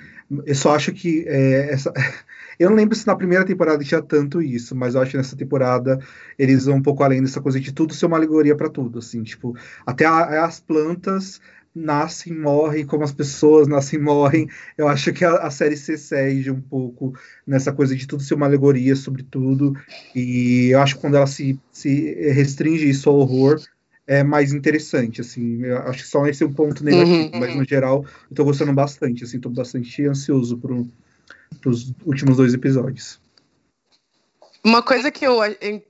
Eu só acho que é, essa. Eu não lembro se na primeira temporada tinha tanto isso, mas eu acho que nessa temporada eles vão um pouco além dessa coisa de tudo ser uma alegoria para tudo, assim, tipo, até a, as plantas nascem, morrem, como as pessoas nascem, morrem. Eu acho que a, a série se excede um pouco nessa coisa de tudo ser uma alegoria sobre tudo. E eu acho que quando ela se, se restringe isso ao horror, é mais interessante, assim. Eu acho que só esse é um ponto negativo, uhum. mas no geral eu tô gostando bastante, assim, tô bastante ansioso pro, pros últimos dois episódios. Uma coisa que eu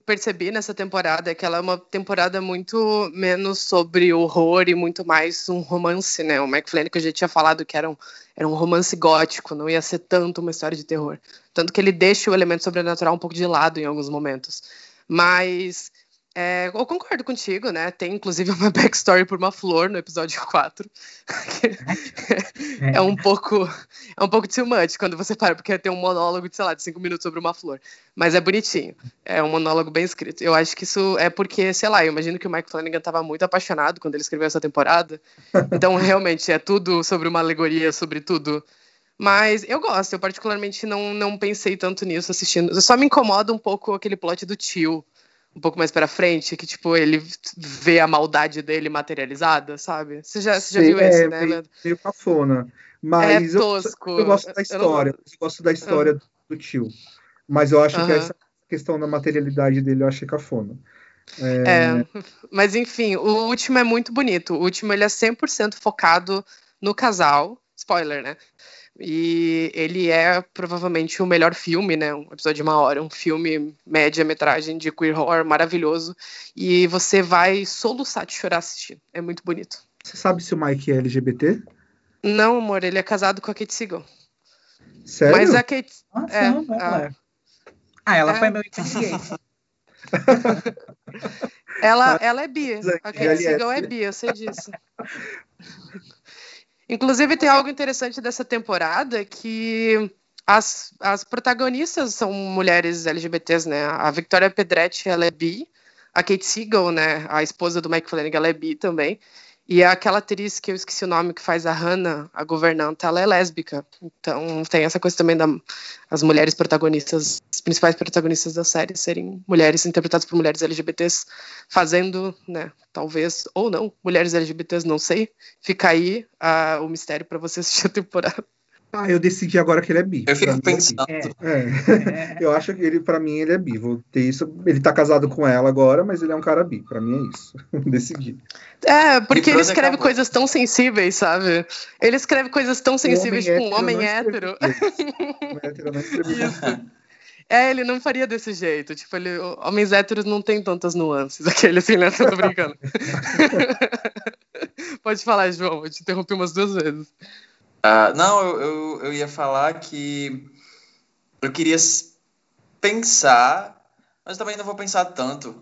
percebi nessa temporada é que ela é uma temporada muito menos sobre horror e muito mais um romance, né? O Mike Flanagan já tinha falado que era um, era um romance gótico, não ia ser tanto uma história de terror. Tanto que ele deixa o elemento sobrenatural um pouco de lado em alguns momentos. Mas é, eu concordo contigo, né? Tem inclusive uma backstory por uma flor no episódio 4. é um pouco é um pouco too much quando você para, porque tem um monólogo de, sei lá, de cinco minutos sobre uma flor. Mas é bonitinho. É um monólogo bem escrito. Eu acho que isso é porque, sei lá, eu imagino que o Mike Flanagan estava muito apaixonado quando ele escreveu essa temporada. Então, realmente, é tudo sobre uma alegoria, sobre tudo. Mas eu gosto, eu particularmente não, não pensei tanto nisso assistindo. Só me incomoda um pouco aquele plot do tio um pouco mais pra frente, que, tipo, ele vê a maldade dele materializada, sabe? Você já, você já Sim, viu é, esse, né, meio, meio cafona. Mas é tosco. Eu, eu, gosto da história. Eu, eu gosto da história uhum. do tio. Mas eu acho uhum. que essa questão da materialidade dele eu achei cafona. É... é... mas enfim, o último é muito bonito. O último ele é 100% focado no casal. Spoiler, né? E ele é provavelmente o melhor filme, né? Um episódio de uma hora, um filme média-metragem de queer horror maravilhoso. E você vai soluçar de chorar assistindo. É muito bonito. Você sabe se o Mike é LGBT? Não, amor, ele é casado com a Kate Siegel. Sério? Mas a Kate. Nossa, é, não, não a... é. Ah, ela é. foi meu ela, ela é bi. A Kate Siegel é bi, eu sei disso. Inclusive, tem algo interessante dessa temporada que as, as protagonistas são mulheres LGBTs, né? A Victoria Pedretti, ela é bi. A Kate Siegel, né? A esposa do Mike Flanagan, ela é bi também. E aquela atriz que eu esqueci o nome, que faz a Hannah, a governanta, ela é lésbica. Então tem essa coisa também das mulheres protagonistas, as principais protagonistas da série serem mulheres interpretadas por mulheres LGBTs, fazendo, né, talvez, ou não, mulheres LGBTs, não sei. Fica aí uh, o mistério para você assistir a temporada. Ah, eu decidi agora que ele é bi. Eu fico é pensando. É é. eu acho que ele, para mim, ele é bi. Vou ter isso. Ele tá casado com ela agora, mas ele é um cara bi. Para mim é isso. decidi. É, porque ele escreve acabou. coisas tão sensíveis, sabe? Ele escreve coisas tão sensíveis, tipo um homem hétero. Um hétero não isso. É, ele não faria desse jeito. Tipo, ele, homens héteros não tem tantas nuances. Aquele assim, né? Tô brincando. Pode falar, João. Eu te interrompi umas duas vezes. Uh, não, eu, eu, eu, ia falar que eu queria pensar, mas também não vou pensar tanto,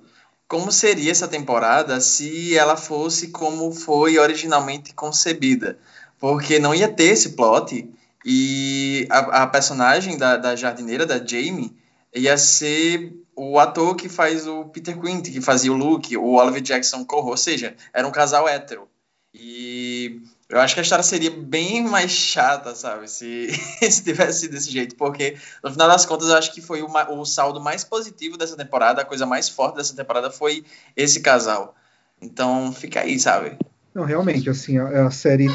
como seria essa temporada se ela fosse como foi originalmente concebida. Porque não ia ter esse plot e a, a personagem da, da jardineira, da Jamie, ia ser o ator que faz o Peter Quint, que fazia o Luke, o Oliver Jackson Corro, ou seja, era um casal hétero. E eu acho que a história seria bem mais chata, sabe, se, se tivesse sido desse jeito, porque no final das contas eu acho que foi uma, o saldo mais positivo dessa temporada, a coisa mais forte dessa temporada foi esse casal. Então fica aí, sabe? Não, realmente, assim, a, a série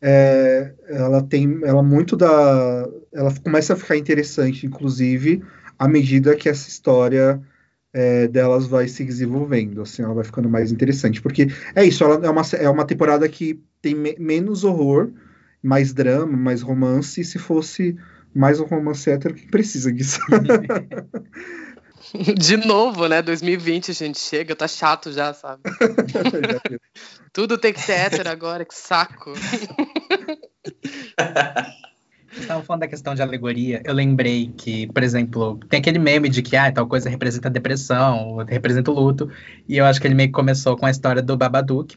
é, ela tem, ela muito da, ela começa a ficar interessante, inclusive à medida que essa história é, delas vai se desenvolvendo, assim, ela vai ficando mais interessante, porque é isso, ela é uma, é uma temporada que tem me menos horror, mais drama, mais romance, e se fosse mais um romance hétero, que precisa disso? De novo, né? 2020 a gente chega, tá chato já, sabe? Tudo tem que ser hétero agora, que saco. estavam falando da questão de alegoria, eu lembrei que, por exemplo, tem aquele meme de que ah, tal coisa representa depressão, representa o luto, e eu acho que ele meio que começou com a história do Babadook,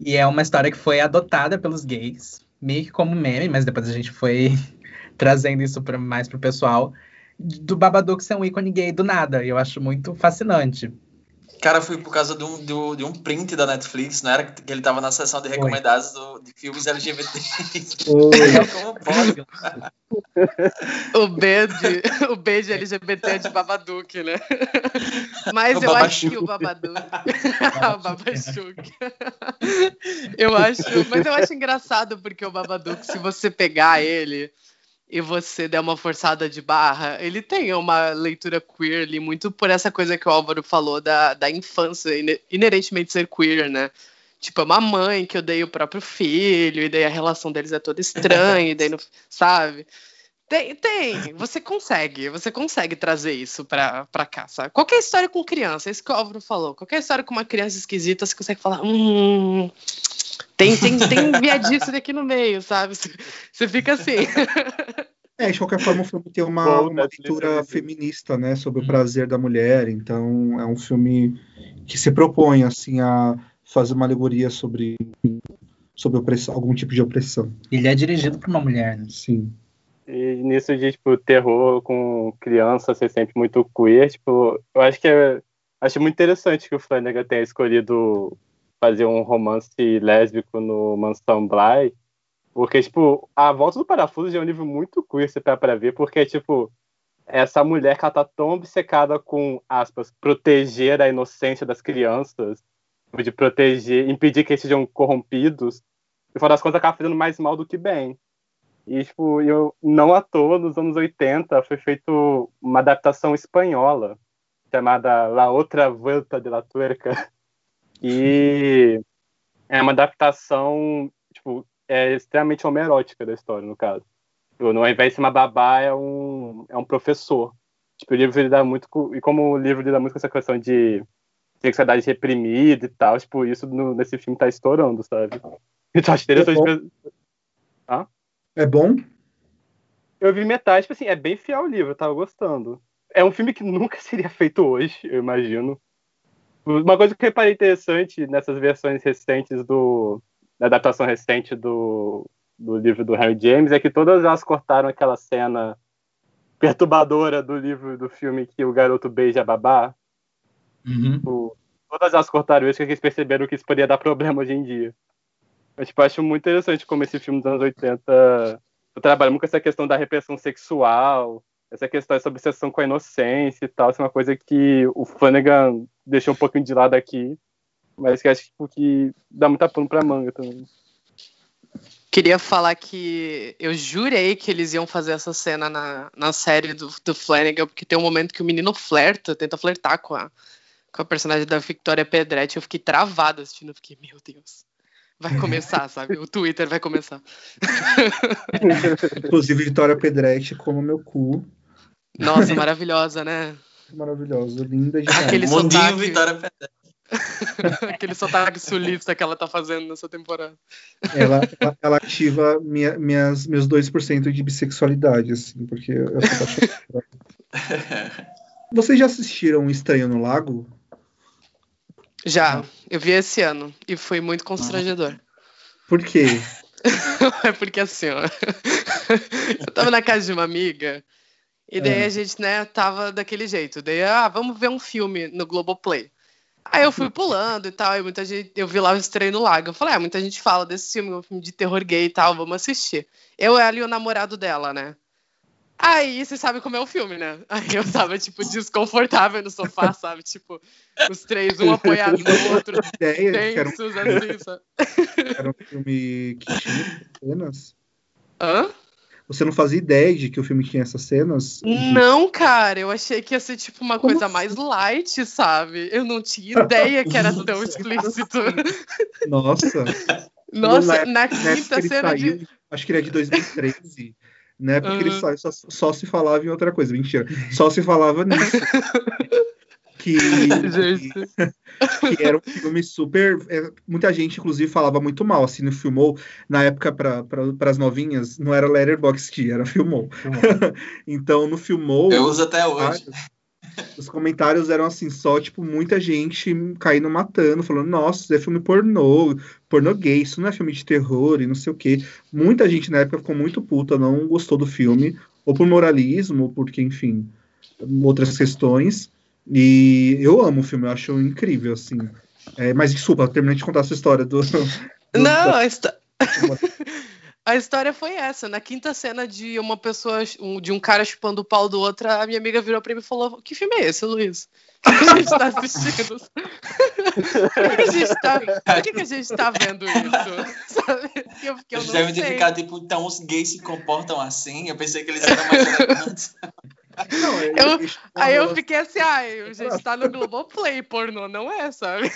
e é uma história que foi adotada pelos gays, meio que como meme, mas depois a gente foi trazendo isso pra, mais pro pessoal, do Babadook ser um ícone gay do nada, e eu acho muito fascinante. Cara, foi por causa de um, de um print da Netflix, não era que ele tava na seção de recomendados do, de filmes LGBT. Como pode? o B de, o B de LGBT é de Babadook, né? Mas o eu acho que o Babadook. o Babadook. eu acho, mas eu acho engraçado porque o Babadook, se você pegar ele e você der uma forçada de barra, ele tem uma leitura queer ali, muito por essa coisa que o Álvaro falou da, da infância, inerentemente ser queer, né? Tipo, é uma mãe que odeia o próprio filho, e daí a relação deles é toda estranha, e daí não, sabe? Tem, tem, você consegue, você consegue trazer isso pra, pra cá, sabe? Qualquer história com criança, é isso que o Álvaro falou, qualquer história com uma criança esquisita, você consegue falar, hum, tem, tem, tem viadice daqui no meio, sabe? Você fica assim. É, de qualquer forma, o filme tem uma, uma leitura feminista, né, sobre o prazer da mulher. Então, é um filme que se propõe, assim, a fazer uma alegoria sobre, sobre opressão, algum tipo de opressão. Ele é dirigido por uma mulher, né? Sim. E nisso de, tipo, terror com criança ser sempre muito queer, tipo, eu acho que é, acho muito interessante que o Flanagan tenha escolhido fazer um romance lésbico no Mansão Bly, porque, tipo, A Volta do Parafuso é um livro muito queer, você tá pra ver, porque, tipo, essa mulher que ela tá tão obcecada com, aspas, proteger a inocência das crianças, de proteger, impedir que eles sejam corrompidos, e, fora das contas, acaba fazendo mais mal do que bem. E, tipo, eu, não à toa, nos anos 80, foi feita uma adaptação espanhola, chamada La Otra Vuelta de la Tuerca, e é uma adaptação, tipo, é extremamente homerótica da história, no caso. Tipo, ao invés de ser uma babá, é um, é um professor. Tipo, o livro lida muito com, e como o livro lida muito com essa questão de sexualidade reprimida e tal, tipo, isso no, nesse filme tá estourando, sabe? Então acho interessante. É bom? Ah? É bom? Eu vi metade, tipo assim, é bem fiel ao livro, eu tava gostando. É um filme que nunca seria feito hoje, eu imagino. Uma coisa que eu reparei interessante nessas versões recentes do. da adaptação recente do, do livro do Harry James é que todas elas cortaram aquela cena perturbadora do livro do filme que o garoto beija a babá. Uhum. Tipo, todas elas cortaram isso porque eles perceberam que isso poderia dar problema hoje em dia. Eu tipo, acho muito interessante como esse filme dos anos 80 trabalha muito com essa questão da repressão sexual, essa questão, essa obsessão com a inocência e tal, isso é uma coisa que o Flanagan deixou um pouquinho de lado aqui, mas que acho tipo, que dá muita pano pra manga também. Queria falar que eu jurei que eles iam fazer essa cena na, na série do, do Flanagan, porque tem um momento que o menino flerta, tenta flertar com a, com a personagem da Victoria Pedretti. Eu fiquei travada assistindo, eu fiquei, meu Deus vai começar, sabe? O Twitter vai começar. Inclusive, Vitória Pedretti como meu cu. Nossa, maravilhosa, né? Maravilhosa, linda de Aquele sotaque... Vitória Pedretti. Aquele sotaque sulista que ela tá fazendo nessa temporada. Ela, ela, ela ativa minha, minhas, meus 2% de bissexualidade, assim, porque eu sou Vocês já assistiram Estranho no Lago? Já, eu vi esse ano e foi muito constrangedor. Por quê? é porque assim, ó. eu tava na casa de uma amiga E daí É. a gente, né, tava daquele jeito. Daí, ah, vamos ver um filme no Globoplay. Aí eu fui pulando e tal, e muita gente. Eu vi lá o estreio no lago. Eu falei, ah, muita gente fala desse filme, um filme de terror gay e tal, vamos assistir. Eu, ela e o namorado dela, né? Aí você sabe como é o filme, né? Aí eu tava, tipo, desconfortável no sofá, sabe? Tipo, os três, um apoiado no outro, Ideia de era um, tensos, assim, sabe? era um filme que tinha cenas. Hã? Você não fazia ideia de que o filme tinha essas cenas? Não, cara, eu achei que ia ser tipo uma Como coisa assim? mais light, sabe? Eu não tinha ideia que era tão explícito. Nossa. Nossa, Na na quinta cena saiu, de. acho que ele é de 2013. Né? Porque ele Uhum. saiu, só, só se falava em outra coisa. Mentira. Só se falava nisso. que, Gente. que era um filme super. é, muita gente, inclusive, falava muito mal. Assim, no Filmou, na época, para pra, as novinhas, não era Letterboxd, era Filmou. então, no Filmou. Eu uso até hoje. Os comentários eram assim, só, tipo, muita gente caindo matando, falando, nossa, isso é filme pornô, pornô gay, isso não é filme de terror e não sei o quê. Muita gente na época ficou muito puta, não gostou do filme, ou por moralismo, ou porque, enfim, outras questões. E eu amo o filme, eu acho incrível, assim. É, mas desculpa, terminei de contar a sua história do. do- Não, a, histó- a história foi essa. Na quinta cena de uma pessoa, de um cara chupando o pau do outro, a minha amiga virou pra mim e falou: Que filme é esse, Luiz? Que a gente tá assistindo? Por que a gente tá, por que que a gente tá vendo isso? Sabe? Eu, eu Eles devem ter ficado tipo, então os gays se comportam assim. Eu pensei que eles eram mais elegantes. Não, é- Eu- eles- Aí eu fiquei assim, ai, a gente tá no Globoplay, pornô, não é, sabe?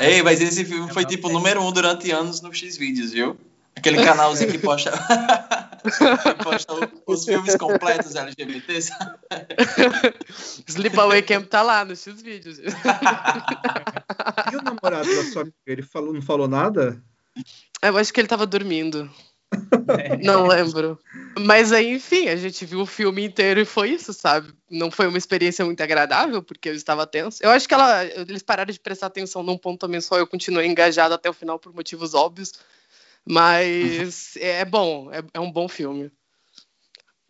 Ei, mas esse filme foi tipo número um durante anos no X-Vídeos, viu? Aquele canalzinho que posta, que posta os filmes completos LGBTs. Sleepaway Camp tá lá nos X-Vídeos. E o namorado da sua amiga, ele falou, não falou nada? Eu acho que ele tava dormindo. Não lembro. Mas aí, enfim, a gente viu o filme inteiro e foi isso, sabe? Não foi uma experiência muito agradável, porque eu estava tenso. Eu acho que ela, eles pararam de prestar atenção num ponto também só, eu continuei engajado até o final por motivos óbvios. Mas é bom, é, é um bom filme.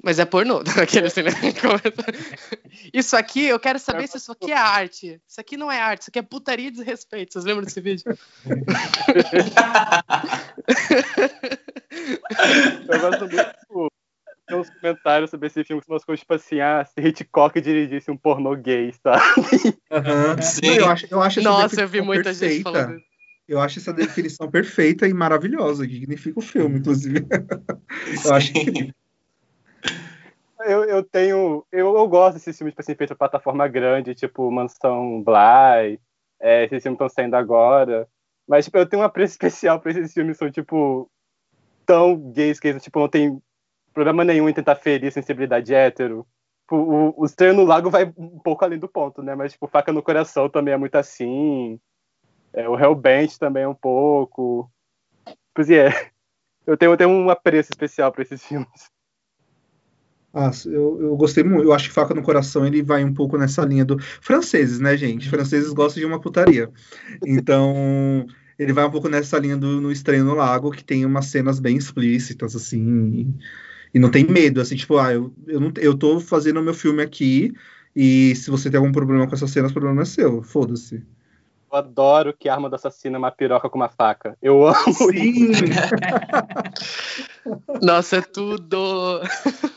Mas é pornô, aquele assim, né? Isso aqui, eu quero saber se isso aqui é arte. Isso aqui não é arte, isso aqui é putaria e desrespeito. Vocês lembram desse vídeo? Eu gosto muito. Tem uns comentários sobre esse filme que umas coisas tipo assim, ah, se Hitchcock dirigisse um pornô gay, sabe? Aham. Sim. Não, eu acho, eu acho Nossa, eu vi muita gente perfeita. falando isso. Eu acho essa definição perfeita e maravilhosa, que significa o filme, inclusive. eu acho que Eu, eu tenho. Eu, eu gosto desses filmes, tipo assim, feitos pra plataforma grande, tipo Mansão Bly, é, esses filmes estão saindo agora. Mas, tipo, eu tenho um apreço especial pra esses filmes, são, tipo, tão gays que, tipo, não tem problema nenhum em tentar ferir a sensibilidade hétero. Tipo, o, o Estranho no Lago vai um pouco além do ponto, né? Mas, tipo, Faca no Coração também é muito assim. É, o Hellbent também é um pouco. Pois é. Eu tenho, eu tenho um apreço especial pra esses filmes. Ah, eu, eu gostei muito. Eu acho que Faca no Coração ele vai um pouco nessa linha do. Franceses, né, gente? Franceses gostam de uma putaria. Então, ele vai um pouco nessa linha do No Estranho no Lago, que tem umas cenas bem explícitas, assim. E, e não tem medo, assim, tipo, ah, eu, eu, não, eu tô fazendo o meu filme aqui, e se você tem algum problema com essas cenas, o problema é seu. Foda-se. Eu adoro que a arma do assassino é uma piroca com uma faca. Eu amo Sim! Nossa, é tudo.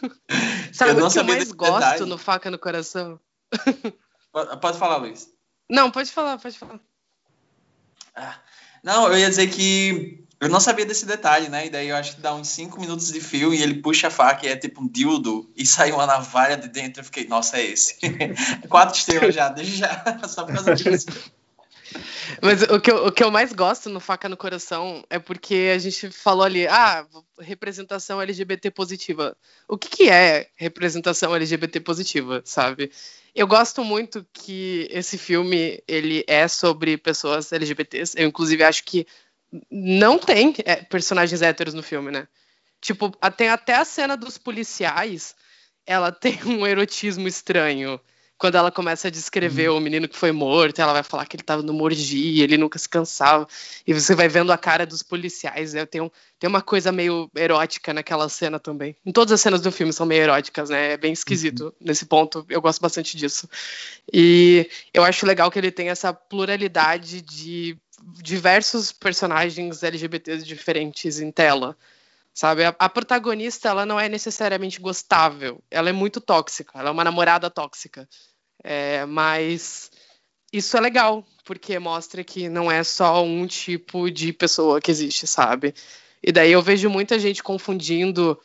Sabe Eu não o que eu mais gosto detalhe. no Faca no Coração? Pode falar, Luiz. Não, pode falar, pode falar. Não, eu ia dizer que eu não sabia desse detalhe, né? E daí eu acho que dá uns 5 minutos de filme e ele puxa a faca e é tipo um dildo e sai uma navalha de dentro. Eu fiquei, nossa, é esse. Quatro estrelas já, desde já, só por causa disso. Mas o que, eu, o que eu mais gosto no Faca no Coração é porque a gente falou ali, ah, representação LGBT positiva. O que, que é representação LGBT positiva, sabe? Eu gosto muito que esse filme ele é sobre pessoas LGBTs. Eu, inclusive, acho que não tem é, personagens héteros no filme, né? Tipo, tem até a cena dos policiais, ela tem um erotismo estranho. Quando ela começa a descrever uhum. o menino que foi morto, ela vai falar que ele estava no morgi, ele nunca se cansava, e você vai vendo a cara dos policiais, né? Tem, um, tem uma coisa meio erótica naquela cena também. Em todas as cenas do filme são meio eróticas, né? É bem esquisito uhum. nesse ponto, eu gosto bastante disso. E eu acho legal que ele tem essa pluralidade de diversos personagens LGBTs diferentes em tela sabe? A, a, protagonista, ela não é necessariamente gostável, ela é muito tóxica, ela é uma namorada tóxica. É, mas isso é legal, porque mostra que não é só um tipo de pessoa que existe, sabe? E daí eu vejo muita gente confundindo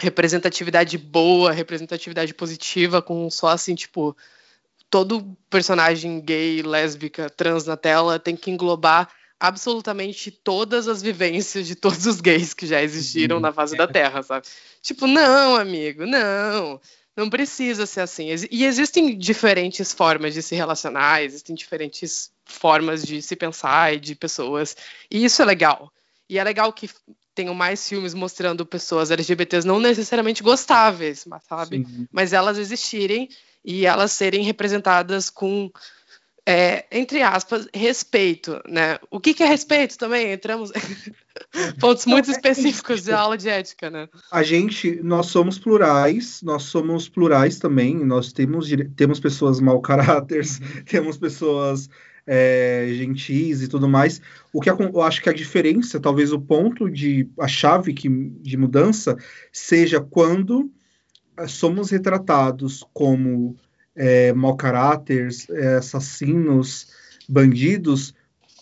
representatividade boa, representatividade positiva com só assim, tipo, todo personagem gay, lésbica, trans na tela tem que englobar absolutamente todas as vivências de todos os gays que já existiram uhum. na face da Terra, sabe? Tipo, não, amigo, não. Não precisa ser assim. E existem diferentes formas de se relacionar, existem diferentes formas de se pensar e de pessoas. E isso é legal. E é legal que tenham mais filmes mostrando pessoas LGBTs não necessariamente gostáveis, sabe? Sim. Mas elas existirem e elas serem representadas com é, entre aspas, respeito, né? O que, que é respeito também? Entramos pontos muito é específicos de aula de ética, né? A gente, nós somos plurais, nós somos plurais também, nós temos, temos pessoas mau caráteres, temos pessoas é, gentis e tudo mais. O que eu acho que a diferença, talvez o ponto de a chave que, de mudança seja quando é, somos retratados como é, mau caráter, é, assassinos, bandidos,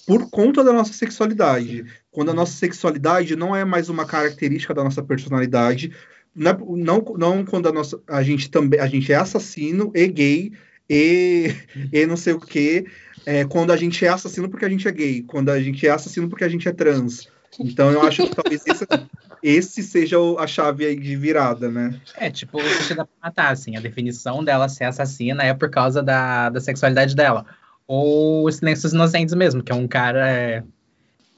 por conta da nossa sexualidade. Quando a nossa sexualidade não é mais uma característica da nossa personalidade, não, é, não, não quando a, nossa, a gente também a gente é assassino e gay e, e não sei o que, é, quando a gente é assassino porque a gente é gay, quando a gente é assassino porque a gente é trans. Então eu acho que talvez esse, esse seja a chave aí de virada, né? É, tipo, você dá pra matar, assim, a definição dela ser assassina é por causa da, da sexualidade dela. Ou Silêncios Inocentes mesmo, que é um cara. É...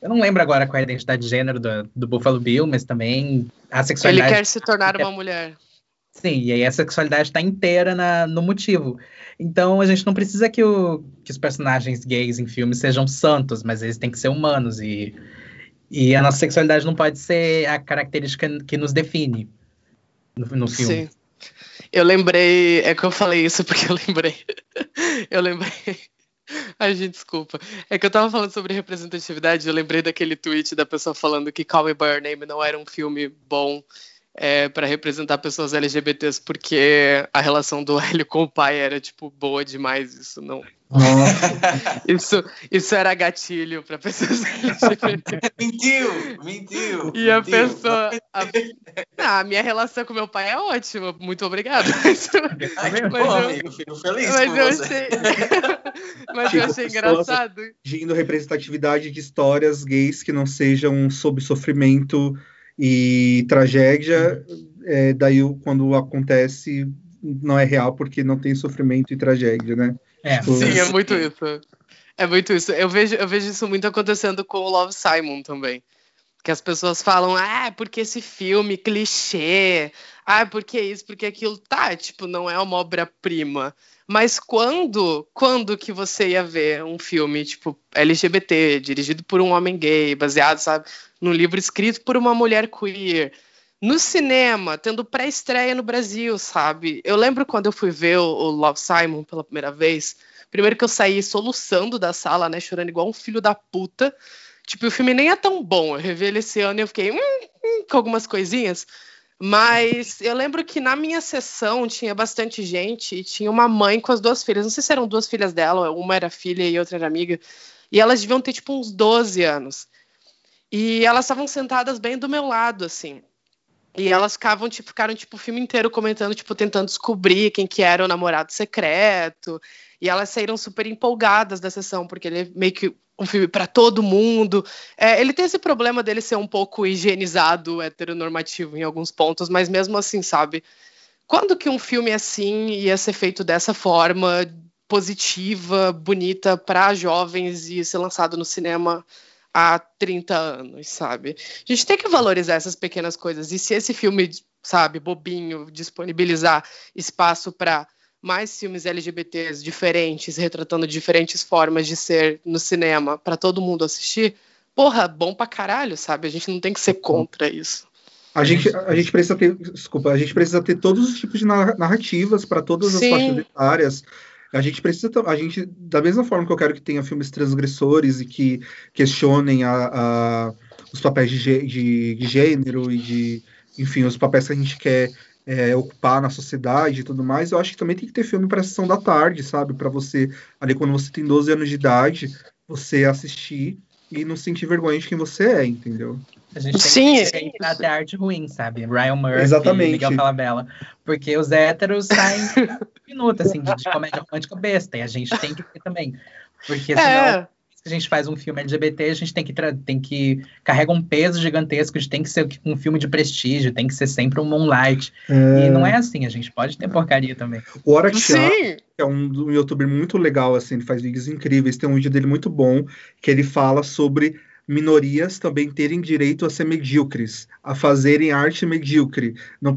Eu não lembro agora qual é a identidade de gênero do, do Buffalo Bill, mas também a sexualidade. Ele quer se tornar uma mulher. Sim, e aí a sexualidade está inteira na, no motivo. Então a gente não precisa que, o, que os personagens gays em filmes sejam santos, mas eles têm que ser humanos. E e a nossa sexualidade não pode ser a característica que nos define no, no filme. Sim. Eu lembrei, é que eu falei isso porque eu lembrei. eu lembrei. Ai, gente, desculpa. É que eu tava falando sobre representatividade, eu lembrei daquele tweet da pessoa falando que Call Me By Your Name não era um filme bom é, para representar pessoas LGBTs, porque a relação do Hélio com o pai era, tipo, boa demais. Isso não. Isso, isso era gatilho para pessoas. Mentiu! Mentiu! E a pessoa. A, ah, a minha relação com meu pai é ótima, muito obrigada. Mas, Ai, mas eu, amigo, fico feliz mas eu você. achei. mas tipo, eu achei engraçado. Agindo representatividade de histórias gays que não sejam sob sofrimento e tragédia, é, daí quando acontece, não é real porque não tem sofrimento e tragédia, né? É, tipo, sim, é muito isso. É muito isso. Eu vejo, eu vejo isso muito acontecendo com o Love Simon também. Que as pessoas falam, ah, porque esse filme clichê, ah, porque isso, porque aquilo. Tá, tipo, não é uma obra-prima. Mas quando, quando que você ia ver um filme, tipo, LGBT, dirigido por um homem gay, baseado, sabe, num livro escrito por uma mulher queer. No cinema, tendo pré-estreia no Brasil, sabe? Eu lembro quando eu fui ver o, Love Simon pela primeira vez. Primeiro que eu saí soluçando da sala, né? Chorando igual um filho da puta. Tipo, o filme nem é tão bom. Eu revi ele esse ano e eu fiquei hum, hum, com algumas coisinhas. Mas eu lembro que na minha sessão tinha bastante gente e tinha uma mãe com as duas filhas. Não sei se eram duas filhas dela, uma era filha e outra era amiga. E elas deviam ter, tipo, uns 12 anos. E elas estavam sentadas bem do meu lado, assim. E elas ficavam, tipo, ficaram, tipo, o filme inteiro comentando, tipo, tentando descobrir quem que era o namorado secreto. E elas saíram super empolgadas da sessão, porque ele é meio que um filme para todo mundo. É, ele tem esse problema dele ser um pouco higienizado, heteronormativo em alguns pontos, mas mesmo assim, sabe? Quando que um filme assim ia ser feito dessa forma, positiva, bonita para jovens e ser lançado no cinema há 30 anos, sabe? A gente tem que valorizar essas pequenas coisas. E se esse filme, sabe, bobinho, disponibilizar espaço para mais filmes LGBTs diferentes, retratando diferentes formas de ser no cinema para todo mundo assistir, porra, bom pra caralho, sabe? A gente não tem que ser contra isso. A gente, a gente precisa ter, desculpa, a gente precisa ter todos os tipos de narrativas para todas as Sim. faixas etárias. A gente precisa, a gente, da mesma forma que eu quero que tenha filmes transgressores e que questionem a, a os papéis de, de, de, gênero e de, enfim, os papéis que a gente quer é, ocupar na sociedade e tudo mais, eu acho que também tem que ter filme para sessão da tarde, sabe? Para você, ali quando você tem 12 anos de idade, você assistir e não sentir vergonha de quem você é, entendeu? A gente tem Sim, que é ter até arte ruim, sabe? Ryan Murphy, Exatamente. Miguel Falabella. Porque os héteros saem um minuto, assim, de, de comédia romântica besta. E a gente tem que ter também. Porque senão, É, se a gente faz um filme LGBT, a gente tem que, tem que carrega um peso gigantesco de tem que ser um filme de prestígio, tem que ser sempre um moonlight. E não é assim, a gente pode ter porcaria também. O Hora que é um, um youtuber muito legal, assim, ele faz vídeos incríveis, tem um vídeo dele muito bom, que ele fala sobre minorias também terem direito a ser medíocres, a fazerem arte medíocre. Não,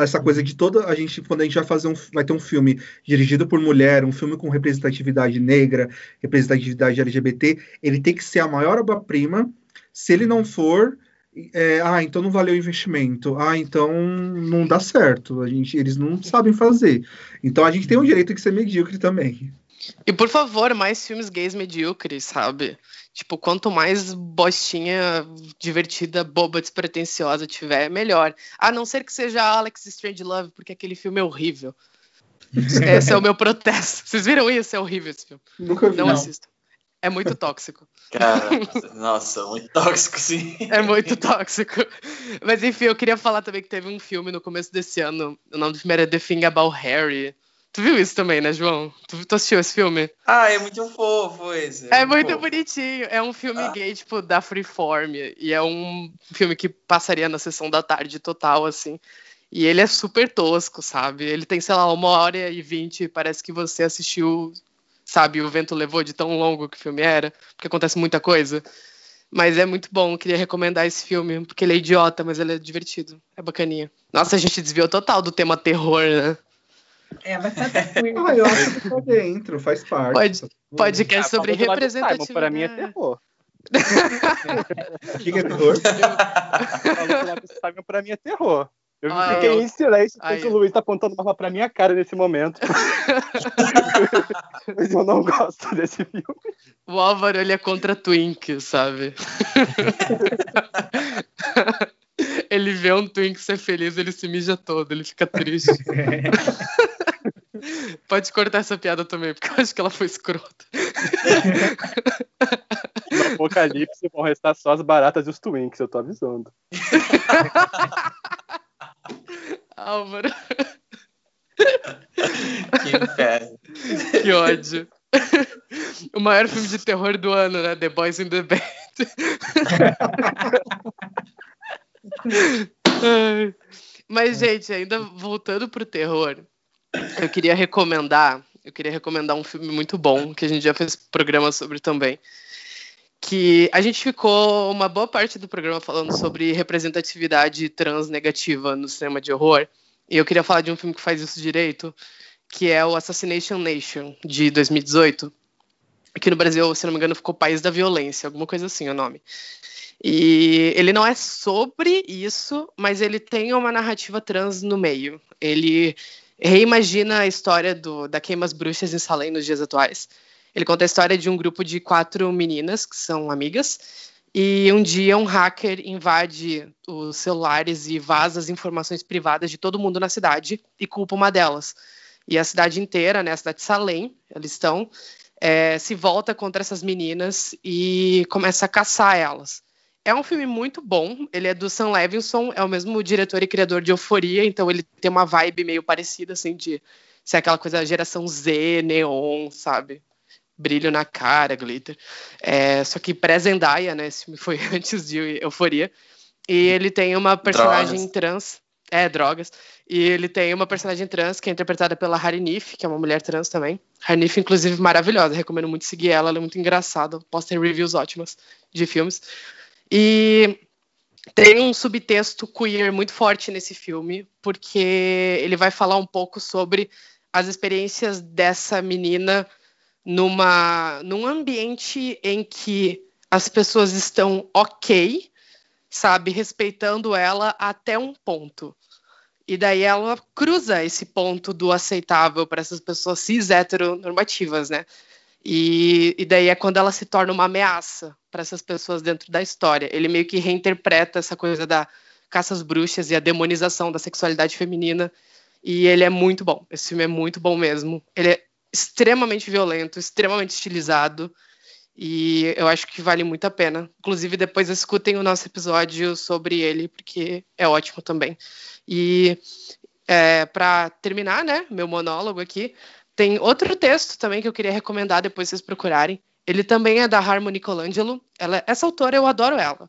essa coisa de toda a gente, quando a gente vai fazer um, vai ter um filme dirigido por mulher, um filme com representatividade negra, representatividade LGBT, ele tem que ser a maior obra-prima. Se ele não for, é, ah, então não valeu o investimento. Ah, então não dá certo. A gente, eles não sabem fazer. Então a gente tem o direito de ser medíocre também. E por favor, mais filmes gays medíocres, sabe? Tipo, quanto mais bostinha divertida, boba, despretensiosa tiver, melhor. A não ser que seja Alex Strangelove, porque aquele filme é horrível. Esse é o meu protesto. Vocês viram isso? É horrível esse filme. Nunca vi. Não, Não. assistam. É muito tóxico. Cara, nossa, muito tóxico, sim. É muito tóxico. Mas enfim, eu queria falar também que teve um filme no começo desse ano. O nome do filme era The Thing About Harry. Tu viu isso também, né, João? Tu, tu assistiu esse filme? Ah, é muito fofo esse. É muito fofo. bonitinho. É um filme Ah. gay, tipo, da Freeform. E é um filme que passaria na sessão da tarde total, assim. E ele é super tosco, sabe? Ele tem, sei lá, uma hora e vinte. Parece que você assistiu, sabe, O Vento Levou de tão longo que o filme era. Porque acontece muita coisa. Mas é muito bom, queria recomendar esse filme, porque ele é idiota, mas ele é divertido. É bacaninha. Nossa, a gente desviou total do tema terror, né? É, mas tá queer. Ah, eu acho que tá dentro, faz parte. Pode- Podcast Ah, sobre representatividade. Pra mim é terror. O que que é terror? Pra mim é terror. Eu Ah, fiquei eu- em silêncio eu- o Luiz tá apontando uma arma pra minha cara nesse momento. Mas eu não gosto desse filme. O Álvaro, ele é contra Twink, sabe? ele vê um Twink ser feliz, ele se mija todo, ele fica triste. Pode cortar essa piada também, porque eu acho que ela foi escrota. No apocalipse vão restar só as baratas e os twinks, eu tô avisando. Álvaro, Que inferno. que ódio. O maior filme de terror do ano, né? The Boys in the Band. Mas, gente, ainda voltando pro terror, eu queria recomendar, eu queria recomendar um filme muito bom, que a gente já fez programa sobre também. Que a gente ficou uma boa parte do programa falando sobre representatividade trans negativa no cinema de horror. E eu queria falar de um filme que faz isso direito, que é o Assassination Nation, de 2018. Aqui no Brasil, se não me engano, ficou País da Violência, alguma coisa assim o nome. E ele não é sobre isso, mas ele tem uma narrativa trans no meio. Ele reimagina a história do, da Queimas Bruxas em Salem nos dias atuais. Ele conta a história de um grupo de quatro meninas que são amigas. E um dia um hacker invade os celulares e vaza as informações privadas de todo mundo na cidade e culpa uma delas. E a cidade inteira, né, a cidade de Salem, eles estão, é, se volta contra essas meninas e começa a caçar elas. É um filme muito bom, ele é do Sam Levinson, é o mesmo diretor e criador de Euforia, então ele tem uma vibe meio parecida, assim, de ser aquela coisa geração Z, neon, sabe? Brilho na cara, glitter. É, só que pré-Zendaya, né? Esse filme foi antes de Euforia. E ele tem uma personagem Drogas. trans. É, drogas. E ele tem uma personagem trans que é interpretada pela Harinif, que é uma mulher trans também. Harinif, inclusive, maravilhosa. Recomendo muito seguir ela, ela é muito engraçada. Posso ter reviews ótimas de filmes. E tem um subtexto queer muito forte nesse filme, porque ele vai falar um pouco sobre as experiências dessa menina numa num ambiente em que as pessoas estão ok, sabe, respeitando ela até um ponto. E daí ela cruza esse ponto do aceitável para essas pessoas cis heteronormativas, né? E, e daí é quando ela se torna uma ameaça para essas pessoas dentro da história. Ele meio que reinterpreta essa coisa da caça às bruxas e a demonização da sexualidade feminina. E ele é muito bom. Esse filme é muito bom mesmo. Ele é extremamente violento, extremamente estilizado. E eu acho que vale muito a pena. Inclusive, depois escutem o nosso episódio sobre ele, porque é ótimo também. E é, para terminar, né, meu monólogo aqui, tem outro texto também que eu queria recomendar depois vocês procurarem. Ele também é da Harmony Colangelo. Ela, essa autora, eu adoro ela.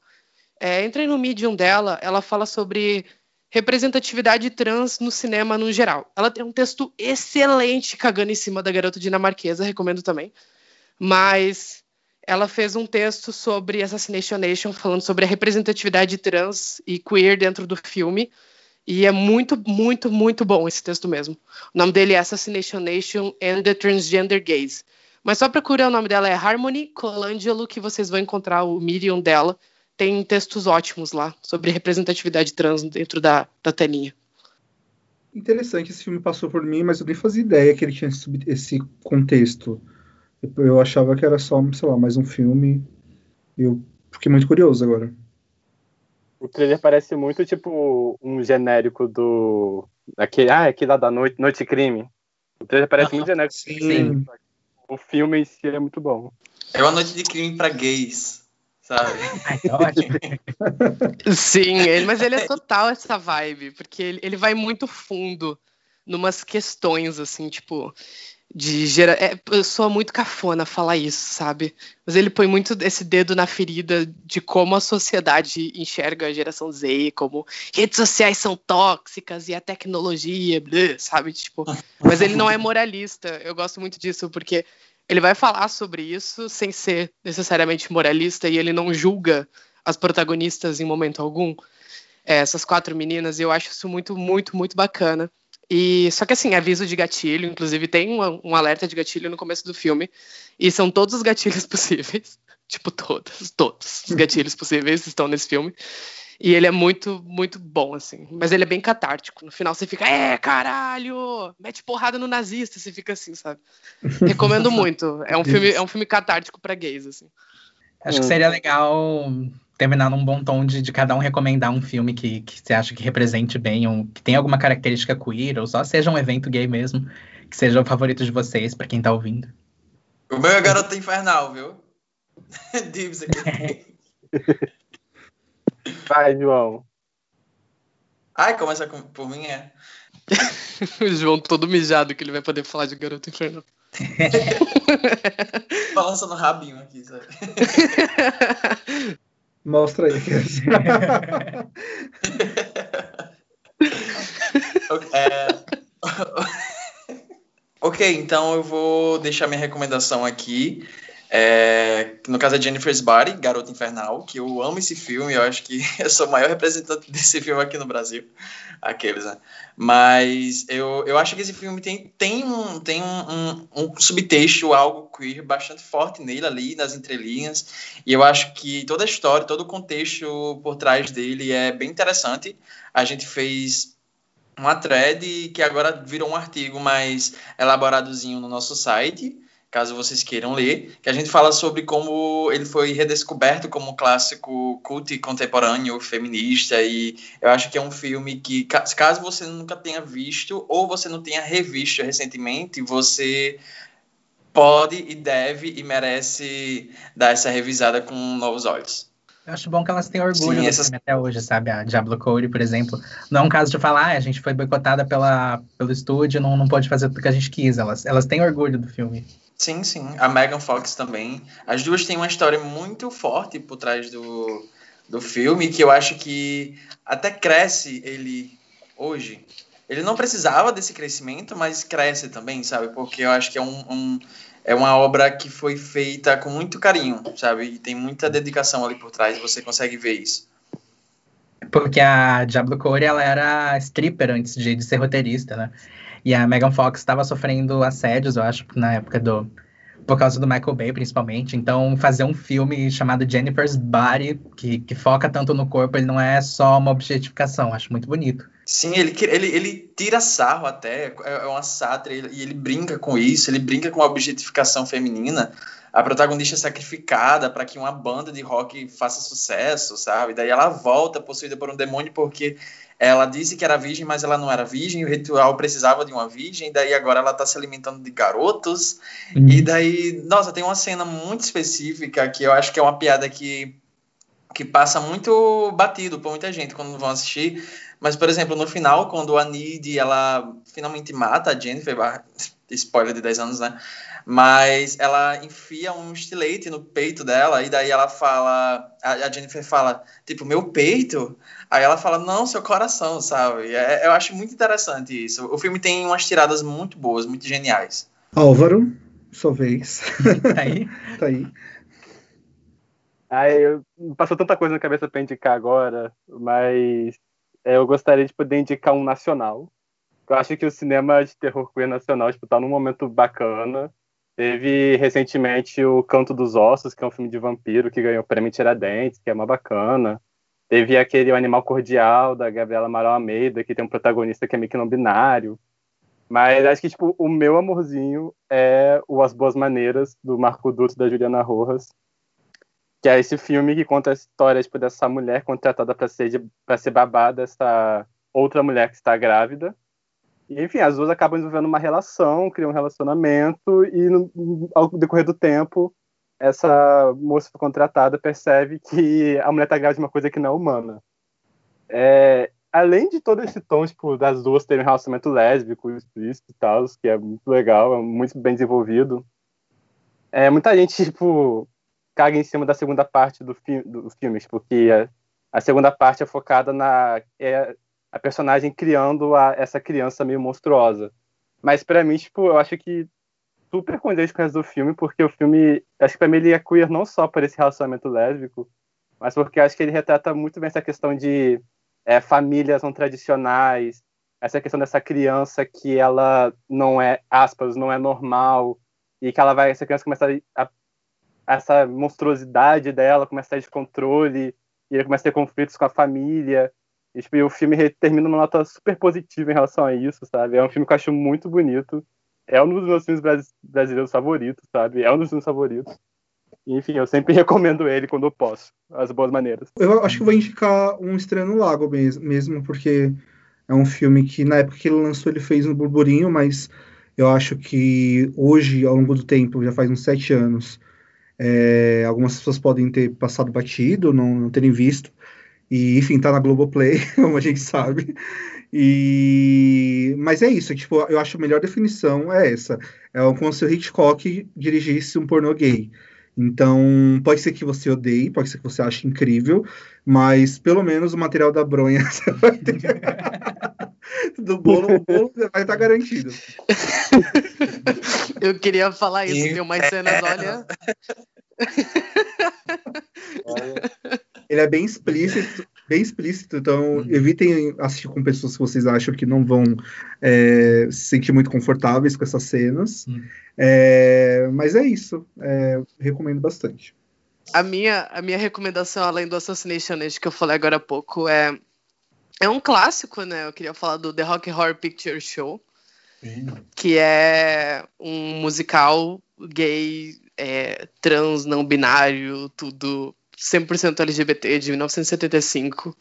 É, entrem no Medium dela, ela fala sobre representatividade trans no cinema no geral. Ela tem um texto excelente cagando em cima da garota dinamarquesa, recomendo também. Mas ela fez um texto sobre Assassination Nation, falando sobre a representatividade trans e queer dentro do filme. E é muito, muito, muito bom esse texto mesmo. O nome dele é Assassination Nation and the Transgender Gaze. Mas só procura, o nome dela é Harmony Colangelo, que vocês vão encontrar o Medium dela. Tem textos ótimos lá sobre representatividade trans dentro da, da telinha. Interessante, esse filme passou por mim, mas eu nem fazia ideia que ele tinha esse contexto. Eu achava que era só, sei lá, mais um filme. Eu fiquei muito curioso agora. O trailer parece muito tipo um genérico do. Aquele, ah, aquele lá da Noite, Noite Crime. O trailer parece muito genérico. Sim. Sim. O filme em si é muito bom. É uma noite de crime para gays, sabe? Ai, ótimo. Sim, ele, mas ele é total essa vibe, porque ele, ele vai muito fundo numas questões, assim, tipo, de gera... É, eu sou muito cafona falar isso, sabe? Mas ele põe muito esse dedo na ferida de como a sociedade enxerga a geração Z, como redes sociais são tóxicas e a tecnologia, sabe? Tipo, mas ele não é moralista. Eu gosto muito disso porque ele vai falar sobre isso sem ser necessariamente moralista e ele não julga as protagonistas em momento algum. É, essas quatro meninas, e eu acho isso muito, muito, muito bacana. E só que assim, aviso de gatilho, inclusive tem um, um, alerta de gatilho no começo do filme, e são todos os gatilhos possíveis, tipo todos, todos os gatilhos possíveis estão nesse filme. E ele é muito, muito bom, assim. Mas ele é bem catártico. No final você fica, é, caralho! Mete porrada no nazista, você fica assim, sabe? Recomendo muito. É um filme, é um filme catártico para gays, assim. Acho que seria legal terminar num bom tom de, de cada um recomendar um filme que, que você acha que represente bem, um, que tem alguma característica queer, ou só seja um evento gay mesmo, que seja o favorito de vocês, para quem tá ouvindo. O meu é Garota Infernal, viu? Dibs aqui. Vai, João. Ai, começa por mim, é. o João todo mijado que ele vai poder falar de Garota Infernal. Balançando rabinho aqui, sabe? Mostra aí. é... ok, então eu vou deixar minha recomendação aqui. É, no caso é Jennifer's Body, Garota Infernal, que eu amo esse filme, eu acho que eu sou o maior representante desse filme aqui no Brasil, aqueles, né? Mas eu, eu acho que esse filme tem, tem, um, tem um, um, um subtexto, algo queer bastante forte nele ali, nas entrelinhas, e eu acho que toda a história, todo o contexto por trás dele é bem interessante. A gente fez uma thread que agora virou um artigo mais elaboradozinho no nosso site, caso vocês queiram ler, que a gente fala sobre como ele foi redescoberto como um clássico cult contemporâneo, feminista, e eu acho que é um filme que, caso você nunca tenha visto, ou você não tenha revisto recentemente, você pode e deve e merece dar essa revisada com novos olhos. Eu acho bom que elas têm orgulho Sim, essas... até hoje, sabe? A Diablo Code, por exemplo. Não é um caso de falar, ah, a gente foi boicotada pela, pelo estúdio, não, não pode fazer tudo que a gente quis. Elas, elas têm orgulho do filme. Sim, sim. A Megan Fox também. As duas têm uma história muito forte por trás do, do filme, que eu acho que até cresce ele hoje. Ele não precisava desse crescimento, mas cresce também, sabe? Porque eu acho que é um, um é uma obra que foi feita com muito carinho, sabe? E tem muita dedicação ali por trás, você consegue ver isso. Porque a Diablo Cody, ela era stripper antes de, de ser roteirista, né? E a Megan Fox estava sofrendo assédios, eu acho, na época do. Por causa do Michael Bay, principalmente. Então, fazer um filme chamado Jennifer's Body, que, que foca tanto no corpo, ele não é só uma objetificação. Acho muito bonito. Sim, ele, ele, ele tira sarro até, é, é uma sátira, e ele brinca com isso, ele brinca com a objetificação feminina. A protagonista é sacrificada para que uma banda de rock faça sucesso, sabe? Daí ela volta possuída por um demônio porque ela disse que era virgem, mas ela não era virgem, o ritual precisava de uma virgem, daí agora ela tá se alimentando de garotos. Uhum. E daí, nossa, tem uma cena muito específica que eu acho que é uma piada que, que passa muito batido por muita gente quando vão assistir. Mas, por exemplo, no final, quando a Nid, ela finalmente mata a Jennifer, spoiler de 10 anos, né? Mas ela enfia um estilete no peito dela e daí ela fala, a Jennifer fala, tipo, meu peito? Aí ela fala, não, seu coração, sabe? É, eu acho muito interessante isso. O filme tem umas tiradas muito boas, muito geniais. Álvaro, sua vez. Tá aí? tá aí. Aí, passou tanta coisa na cabeça para indicar agora, mas é, eu gostaria de poder indicar um nacional. Eu acho que o cinema de terror queer nacional está tipo, tá num momento bacana. Teve recentemente o Canto dos Ossos, que é um filme de vampiro que ganhou o prêmio Tiradentes, que é uma bacana. Teve aquele O Animal Cordial, da Gabriela Amaral Almeida, que tem um protagonista que é meio que não binário. Mas acho que, tipo, o meu amorzinho é o As Boas Maneiras, do Marco Duto, da Juliana Rojas. Que é esse filme que conta a história, tipo, dessa mulher contratada para ser, pra ser babada, essa outra mulher que está grávida. E, enfim, as duas acabam desenvolvendo uma relação, criam um relacionamento, e no, ao decorrer do tempo, essa moça contratada percebe que a mulher está grávida de uma coisa que não é humana. É, além de todo esse tom, tipo, das duas terem um relacionamento lésbico, explícito e tal, que é muito legal, é muito bem desenvolvido, é, muita gente, tipo, caga em cima da segunda parte do, fi do filme, porque a, a segunda parte é focada na... É, a personagem criando a, essa criança meio monstruosa. Mas para mim, tipo, eu acho que super condiz com o resto do filme, porque o filme, acho que pra mim ele é queer não só por esse relacionamento lésbico, mas porque acho que ele retrata muito bem essa questão de é, famílias não tradicionais, essa questão dessa criança que ela não é, aspas, não é normal, e que ela vai, essa criança começa a, a essa monstruosidade dela começa a ter descontrole, e ele começa a ter conflitos com a família, e, tipo, e o filme termina numa nota super positiva em relação a isso, sabe? É um filme que eu acho muito bonito. É um dos meus filmes brasileiros favoritos, sabe? É um dos meus favoritos. Enfim, eu sempre recomendo ele quando eu posso, as boas maneiras. Eu acho que vou indicar um Estranho no Lago mesmo, porque é um filme que na época que ele lançou ele fez um burburinho, mas eu acho que hoje, ao longo do tempo, já faz uns sete anos, é, algumas pessoas podem ter passado batido, não, não terem visto. E, enfim, tá na Globoplay, como a gente sabe. E... Mas é isso, tipo, eu acho a melhor definição é essa. É como se o Hitchcock dirigisse um pornô gay. Então, pode ser que você odeie, pode ser que você ache incrível, mas pelo menos o material da bronha do bolo, o bolo vai estar garantido. Eu queria falar isso, tem umas cenas, olha. Ele é bem explícito, bem explícito, então uhum. evitem assistir com pessoas que vocês acham que não vão é, se sentir muito confortáveis com essas cenas. Uhum. É, mas é isso, é, recomendo bastante. A minha, a minha recomendação, além do Assassination Age que eu falei agora há pouco, é, é um clássico, né? Eu queria falar do The Rock Horror Picture Show, que é um musical gay, é, trans, não binário, tudo 100% LGBT, de 1975.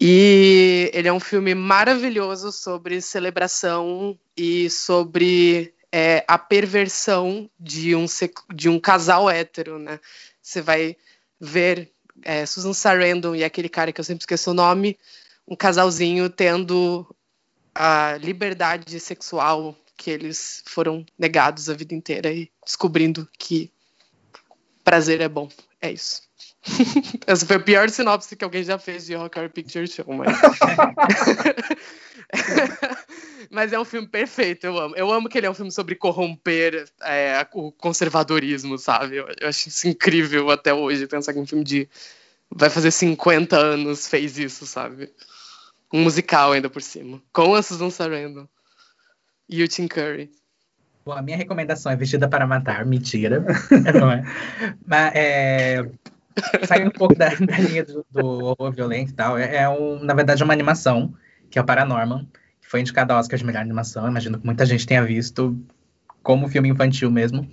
E ele é um filme maravilhoso sobre celebração e sobre é, a perversão de um, de um casal hétero, né? Você vai ver é, Susan Sarandon e aquele cara que eu sempre esqueço o nome, um casalzinho tendo a liberdade sexual que eles foram negados a vida inteira e descobrindo que prazer é bom. É isso. Essa foi a pior sinopse que alguém já fez de Rock Horror Picture Show, mas... mas é um filme perfeito, eu amo. Eu amo que ele é um filme sobre corromper é, o conservadorismo, sabe? Eu, eu, acho isso incrível até hoje, pensar que é um filme de vai fazer 50 anos fez isso, sabe? Um musical ainda por cima. Com a Susan Sarandon. E o Tim Curry. Bom, a minha recomendação é Vestida para Matar. Mentira. não é? Mas é. Sai um pouco da, da linha do, do, horror violento e tal. É, é um, na verdade, uma animação, que é o Paranorman, que foi indicado ao Oscar de melhor animação. Imagino que muita gente tenha visto como filme infantil mesmo.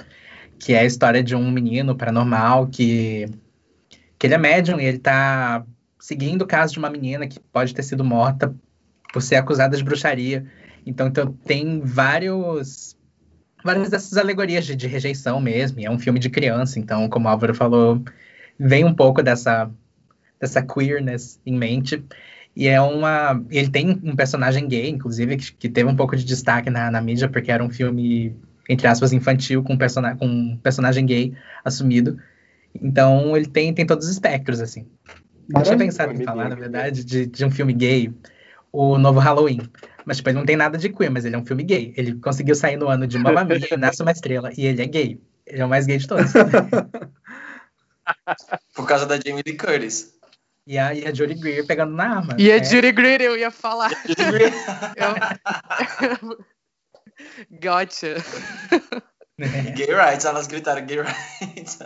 Que é a história de um menino paranormal que, que ele é médium e ele tá seguindo o caso de uma menina que pode ter sido morta por ser acusada de bruxaria. Então, então tem vários várias dessas alegorias de, de rejeição mesmo. é um filme de criança, então, como o Álvaro falou, vem um pouco dessa dessa queerness em mente. E é uma. Ele tem um personagem gay, inclusive, que, que teve um pouco de destaque na, na mídia, porque era um filme, entre aspas, infantil, com, persona com um personagem gay assumido. Então, ele tem, tem todos os espectros, assim. Eu tinha pensado em falar, na verdade, de, de um filme gay, o novo Halloween. Mas, tipo, ele não tem nada de queer, mas ele é um filme gay. Ele conseguiu sair no ano de Mamma Mia, Nasce uma Estrela, e ele é gay. Ele é o mais gay de todos. Por causa da Jamie Lee Curtis. E a, e a Judy Greer pegando na arma. E a é. Judy Greer, eu ia falar. eu... gotcha. Gay rights, elas gritaram gay rights.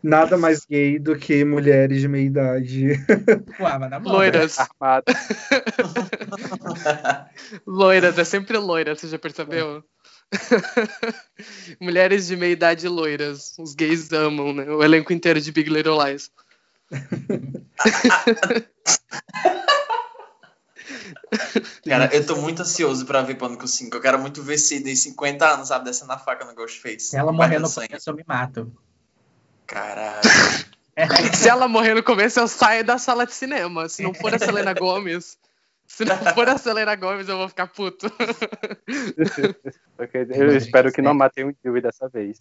Nada mais gay do que mulheres de meia idade. Ué, loiras. loiras, é sempre loira, você já percebeu? mulheres de meia idade loiras. Os gays amam, né? O elenco inteiro de Big Little Lies. Cara, eu tô muito ansioso pra ver Pânico 5. Eu quero muito ver se de 50 anos, sabe, descendo a faca no Ghostface. Se ela morrer no começo, eu me mato. Caralho. Se ela morrer no começo, eu saio da sala de cinema. Se não for a Selena Gomes. Se não for a Selena Gomes, eu vou ficar puto. eu espero que não matem o Dewey dessa vez.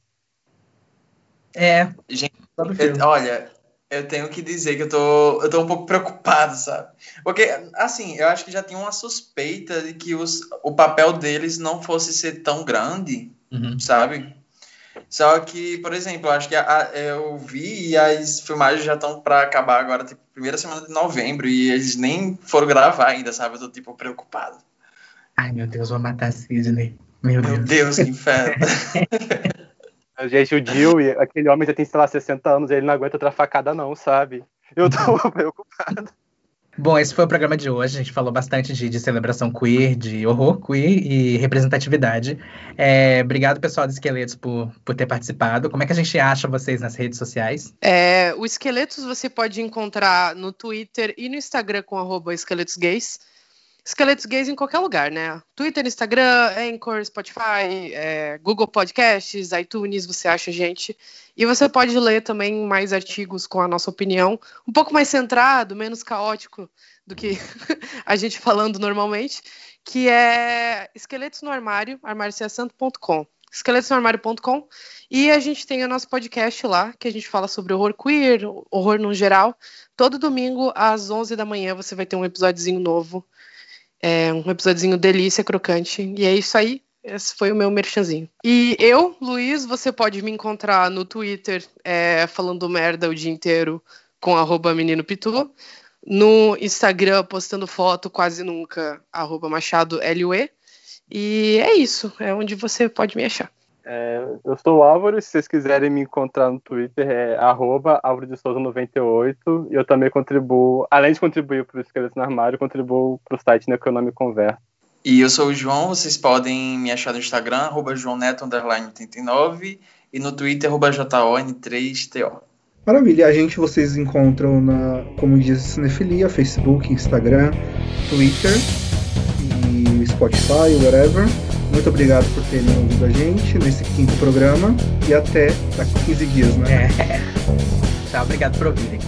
É. Gente, eu, olha, eu tenho que dizer que eu tô, eu tô um pouco preocupado, sabe? Porque, assim, eu acho que já tinha uma suspeita de que os, o papel deles não fosse ser tão grande, uhum. sabe? Só que, por exemplo, acho que a, a, eu vi e as filmagens já estão para acabar agora, tipo, primeira semana de novembro, e eles nem foram gravar ainda, sabe? Eu tô, tipo, preocupado. Ai, meu Deus, vou matar a Sidney. Meu, meu Deus. Deus, que inferno. Gente, o Jill, aquele homem já tem, sei lá, 60 anos, ele não aguenta outra facada, não, sabe? Eu tô preocupado. Bom, esse foi o programa de hoje. A gente falou bastante de, de celebração queer, de horror queer e representatividade. É, obrigado, pessoal do Esqueletos, por, por ter participado. Como é que a gente acha vocês nas redes sociais? É, o Esqueletos você pode encontrar no Twitter e no Instagram com esqueletosgays. Esqueletos Gays em qualquer lugar, né? Twitter, Instagram, Anchor, Spotify, é, Google Podcasts, iTunes, você acha gente. E você pode ler também mais artigos com a nossa opinião, um pouco mais centrado, menos caótico do que a gente falando normalmente, que é Esqueletos no Armário, armárioceasanto.com esqueletosnoarmário.com e a gente tem o nosso podcast lá, que a gente fala sobre horror queer, horror no geral. Todo domingo, às 11 da manhã, você vai ter um episódiozinho novo é um episódiozinho delícia, crocante. E é isso aí. Esse foi o meu merchanzinho. E eu, Luiz, você pode me encontrar no Twitter é, falando merda o dia inteiro com arroba menino pitu. No Instagram, postando foto quase nunca, arroba machado LUE. E é isso, é onde você pode me achar. É, eu sou o Álvaro, se vocês quiserem me encontrar no Twitter é arroba Álvaro de Souza 98 e eu também contribuo, além de contribuir para o Esqueleto no Armário, contribuo para o site Necronome Conversa. E eu sou o João, vocês podem me achar no Instagram, arroba joãoneto, 89 e no Twitter, arroba JON3TO. Maravilha, a gente vocês encontram na, como diz, Cinefilia, Facebook, Instagram, Twitter e Spotify, whatever. Muito obrigado por terem ouvido a gente nesse quinto programa e até daqui a 15 dias, né? É. Obrigado por ouvirem.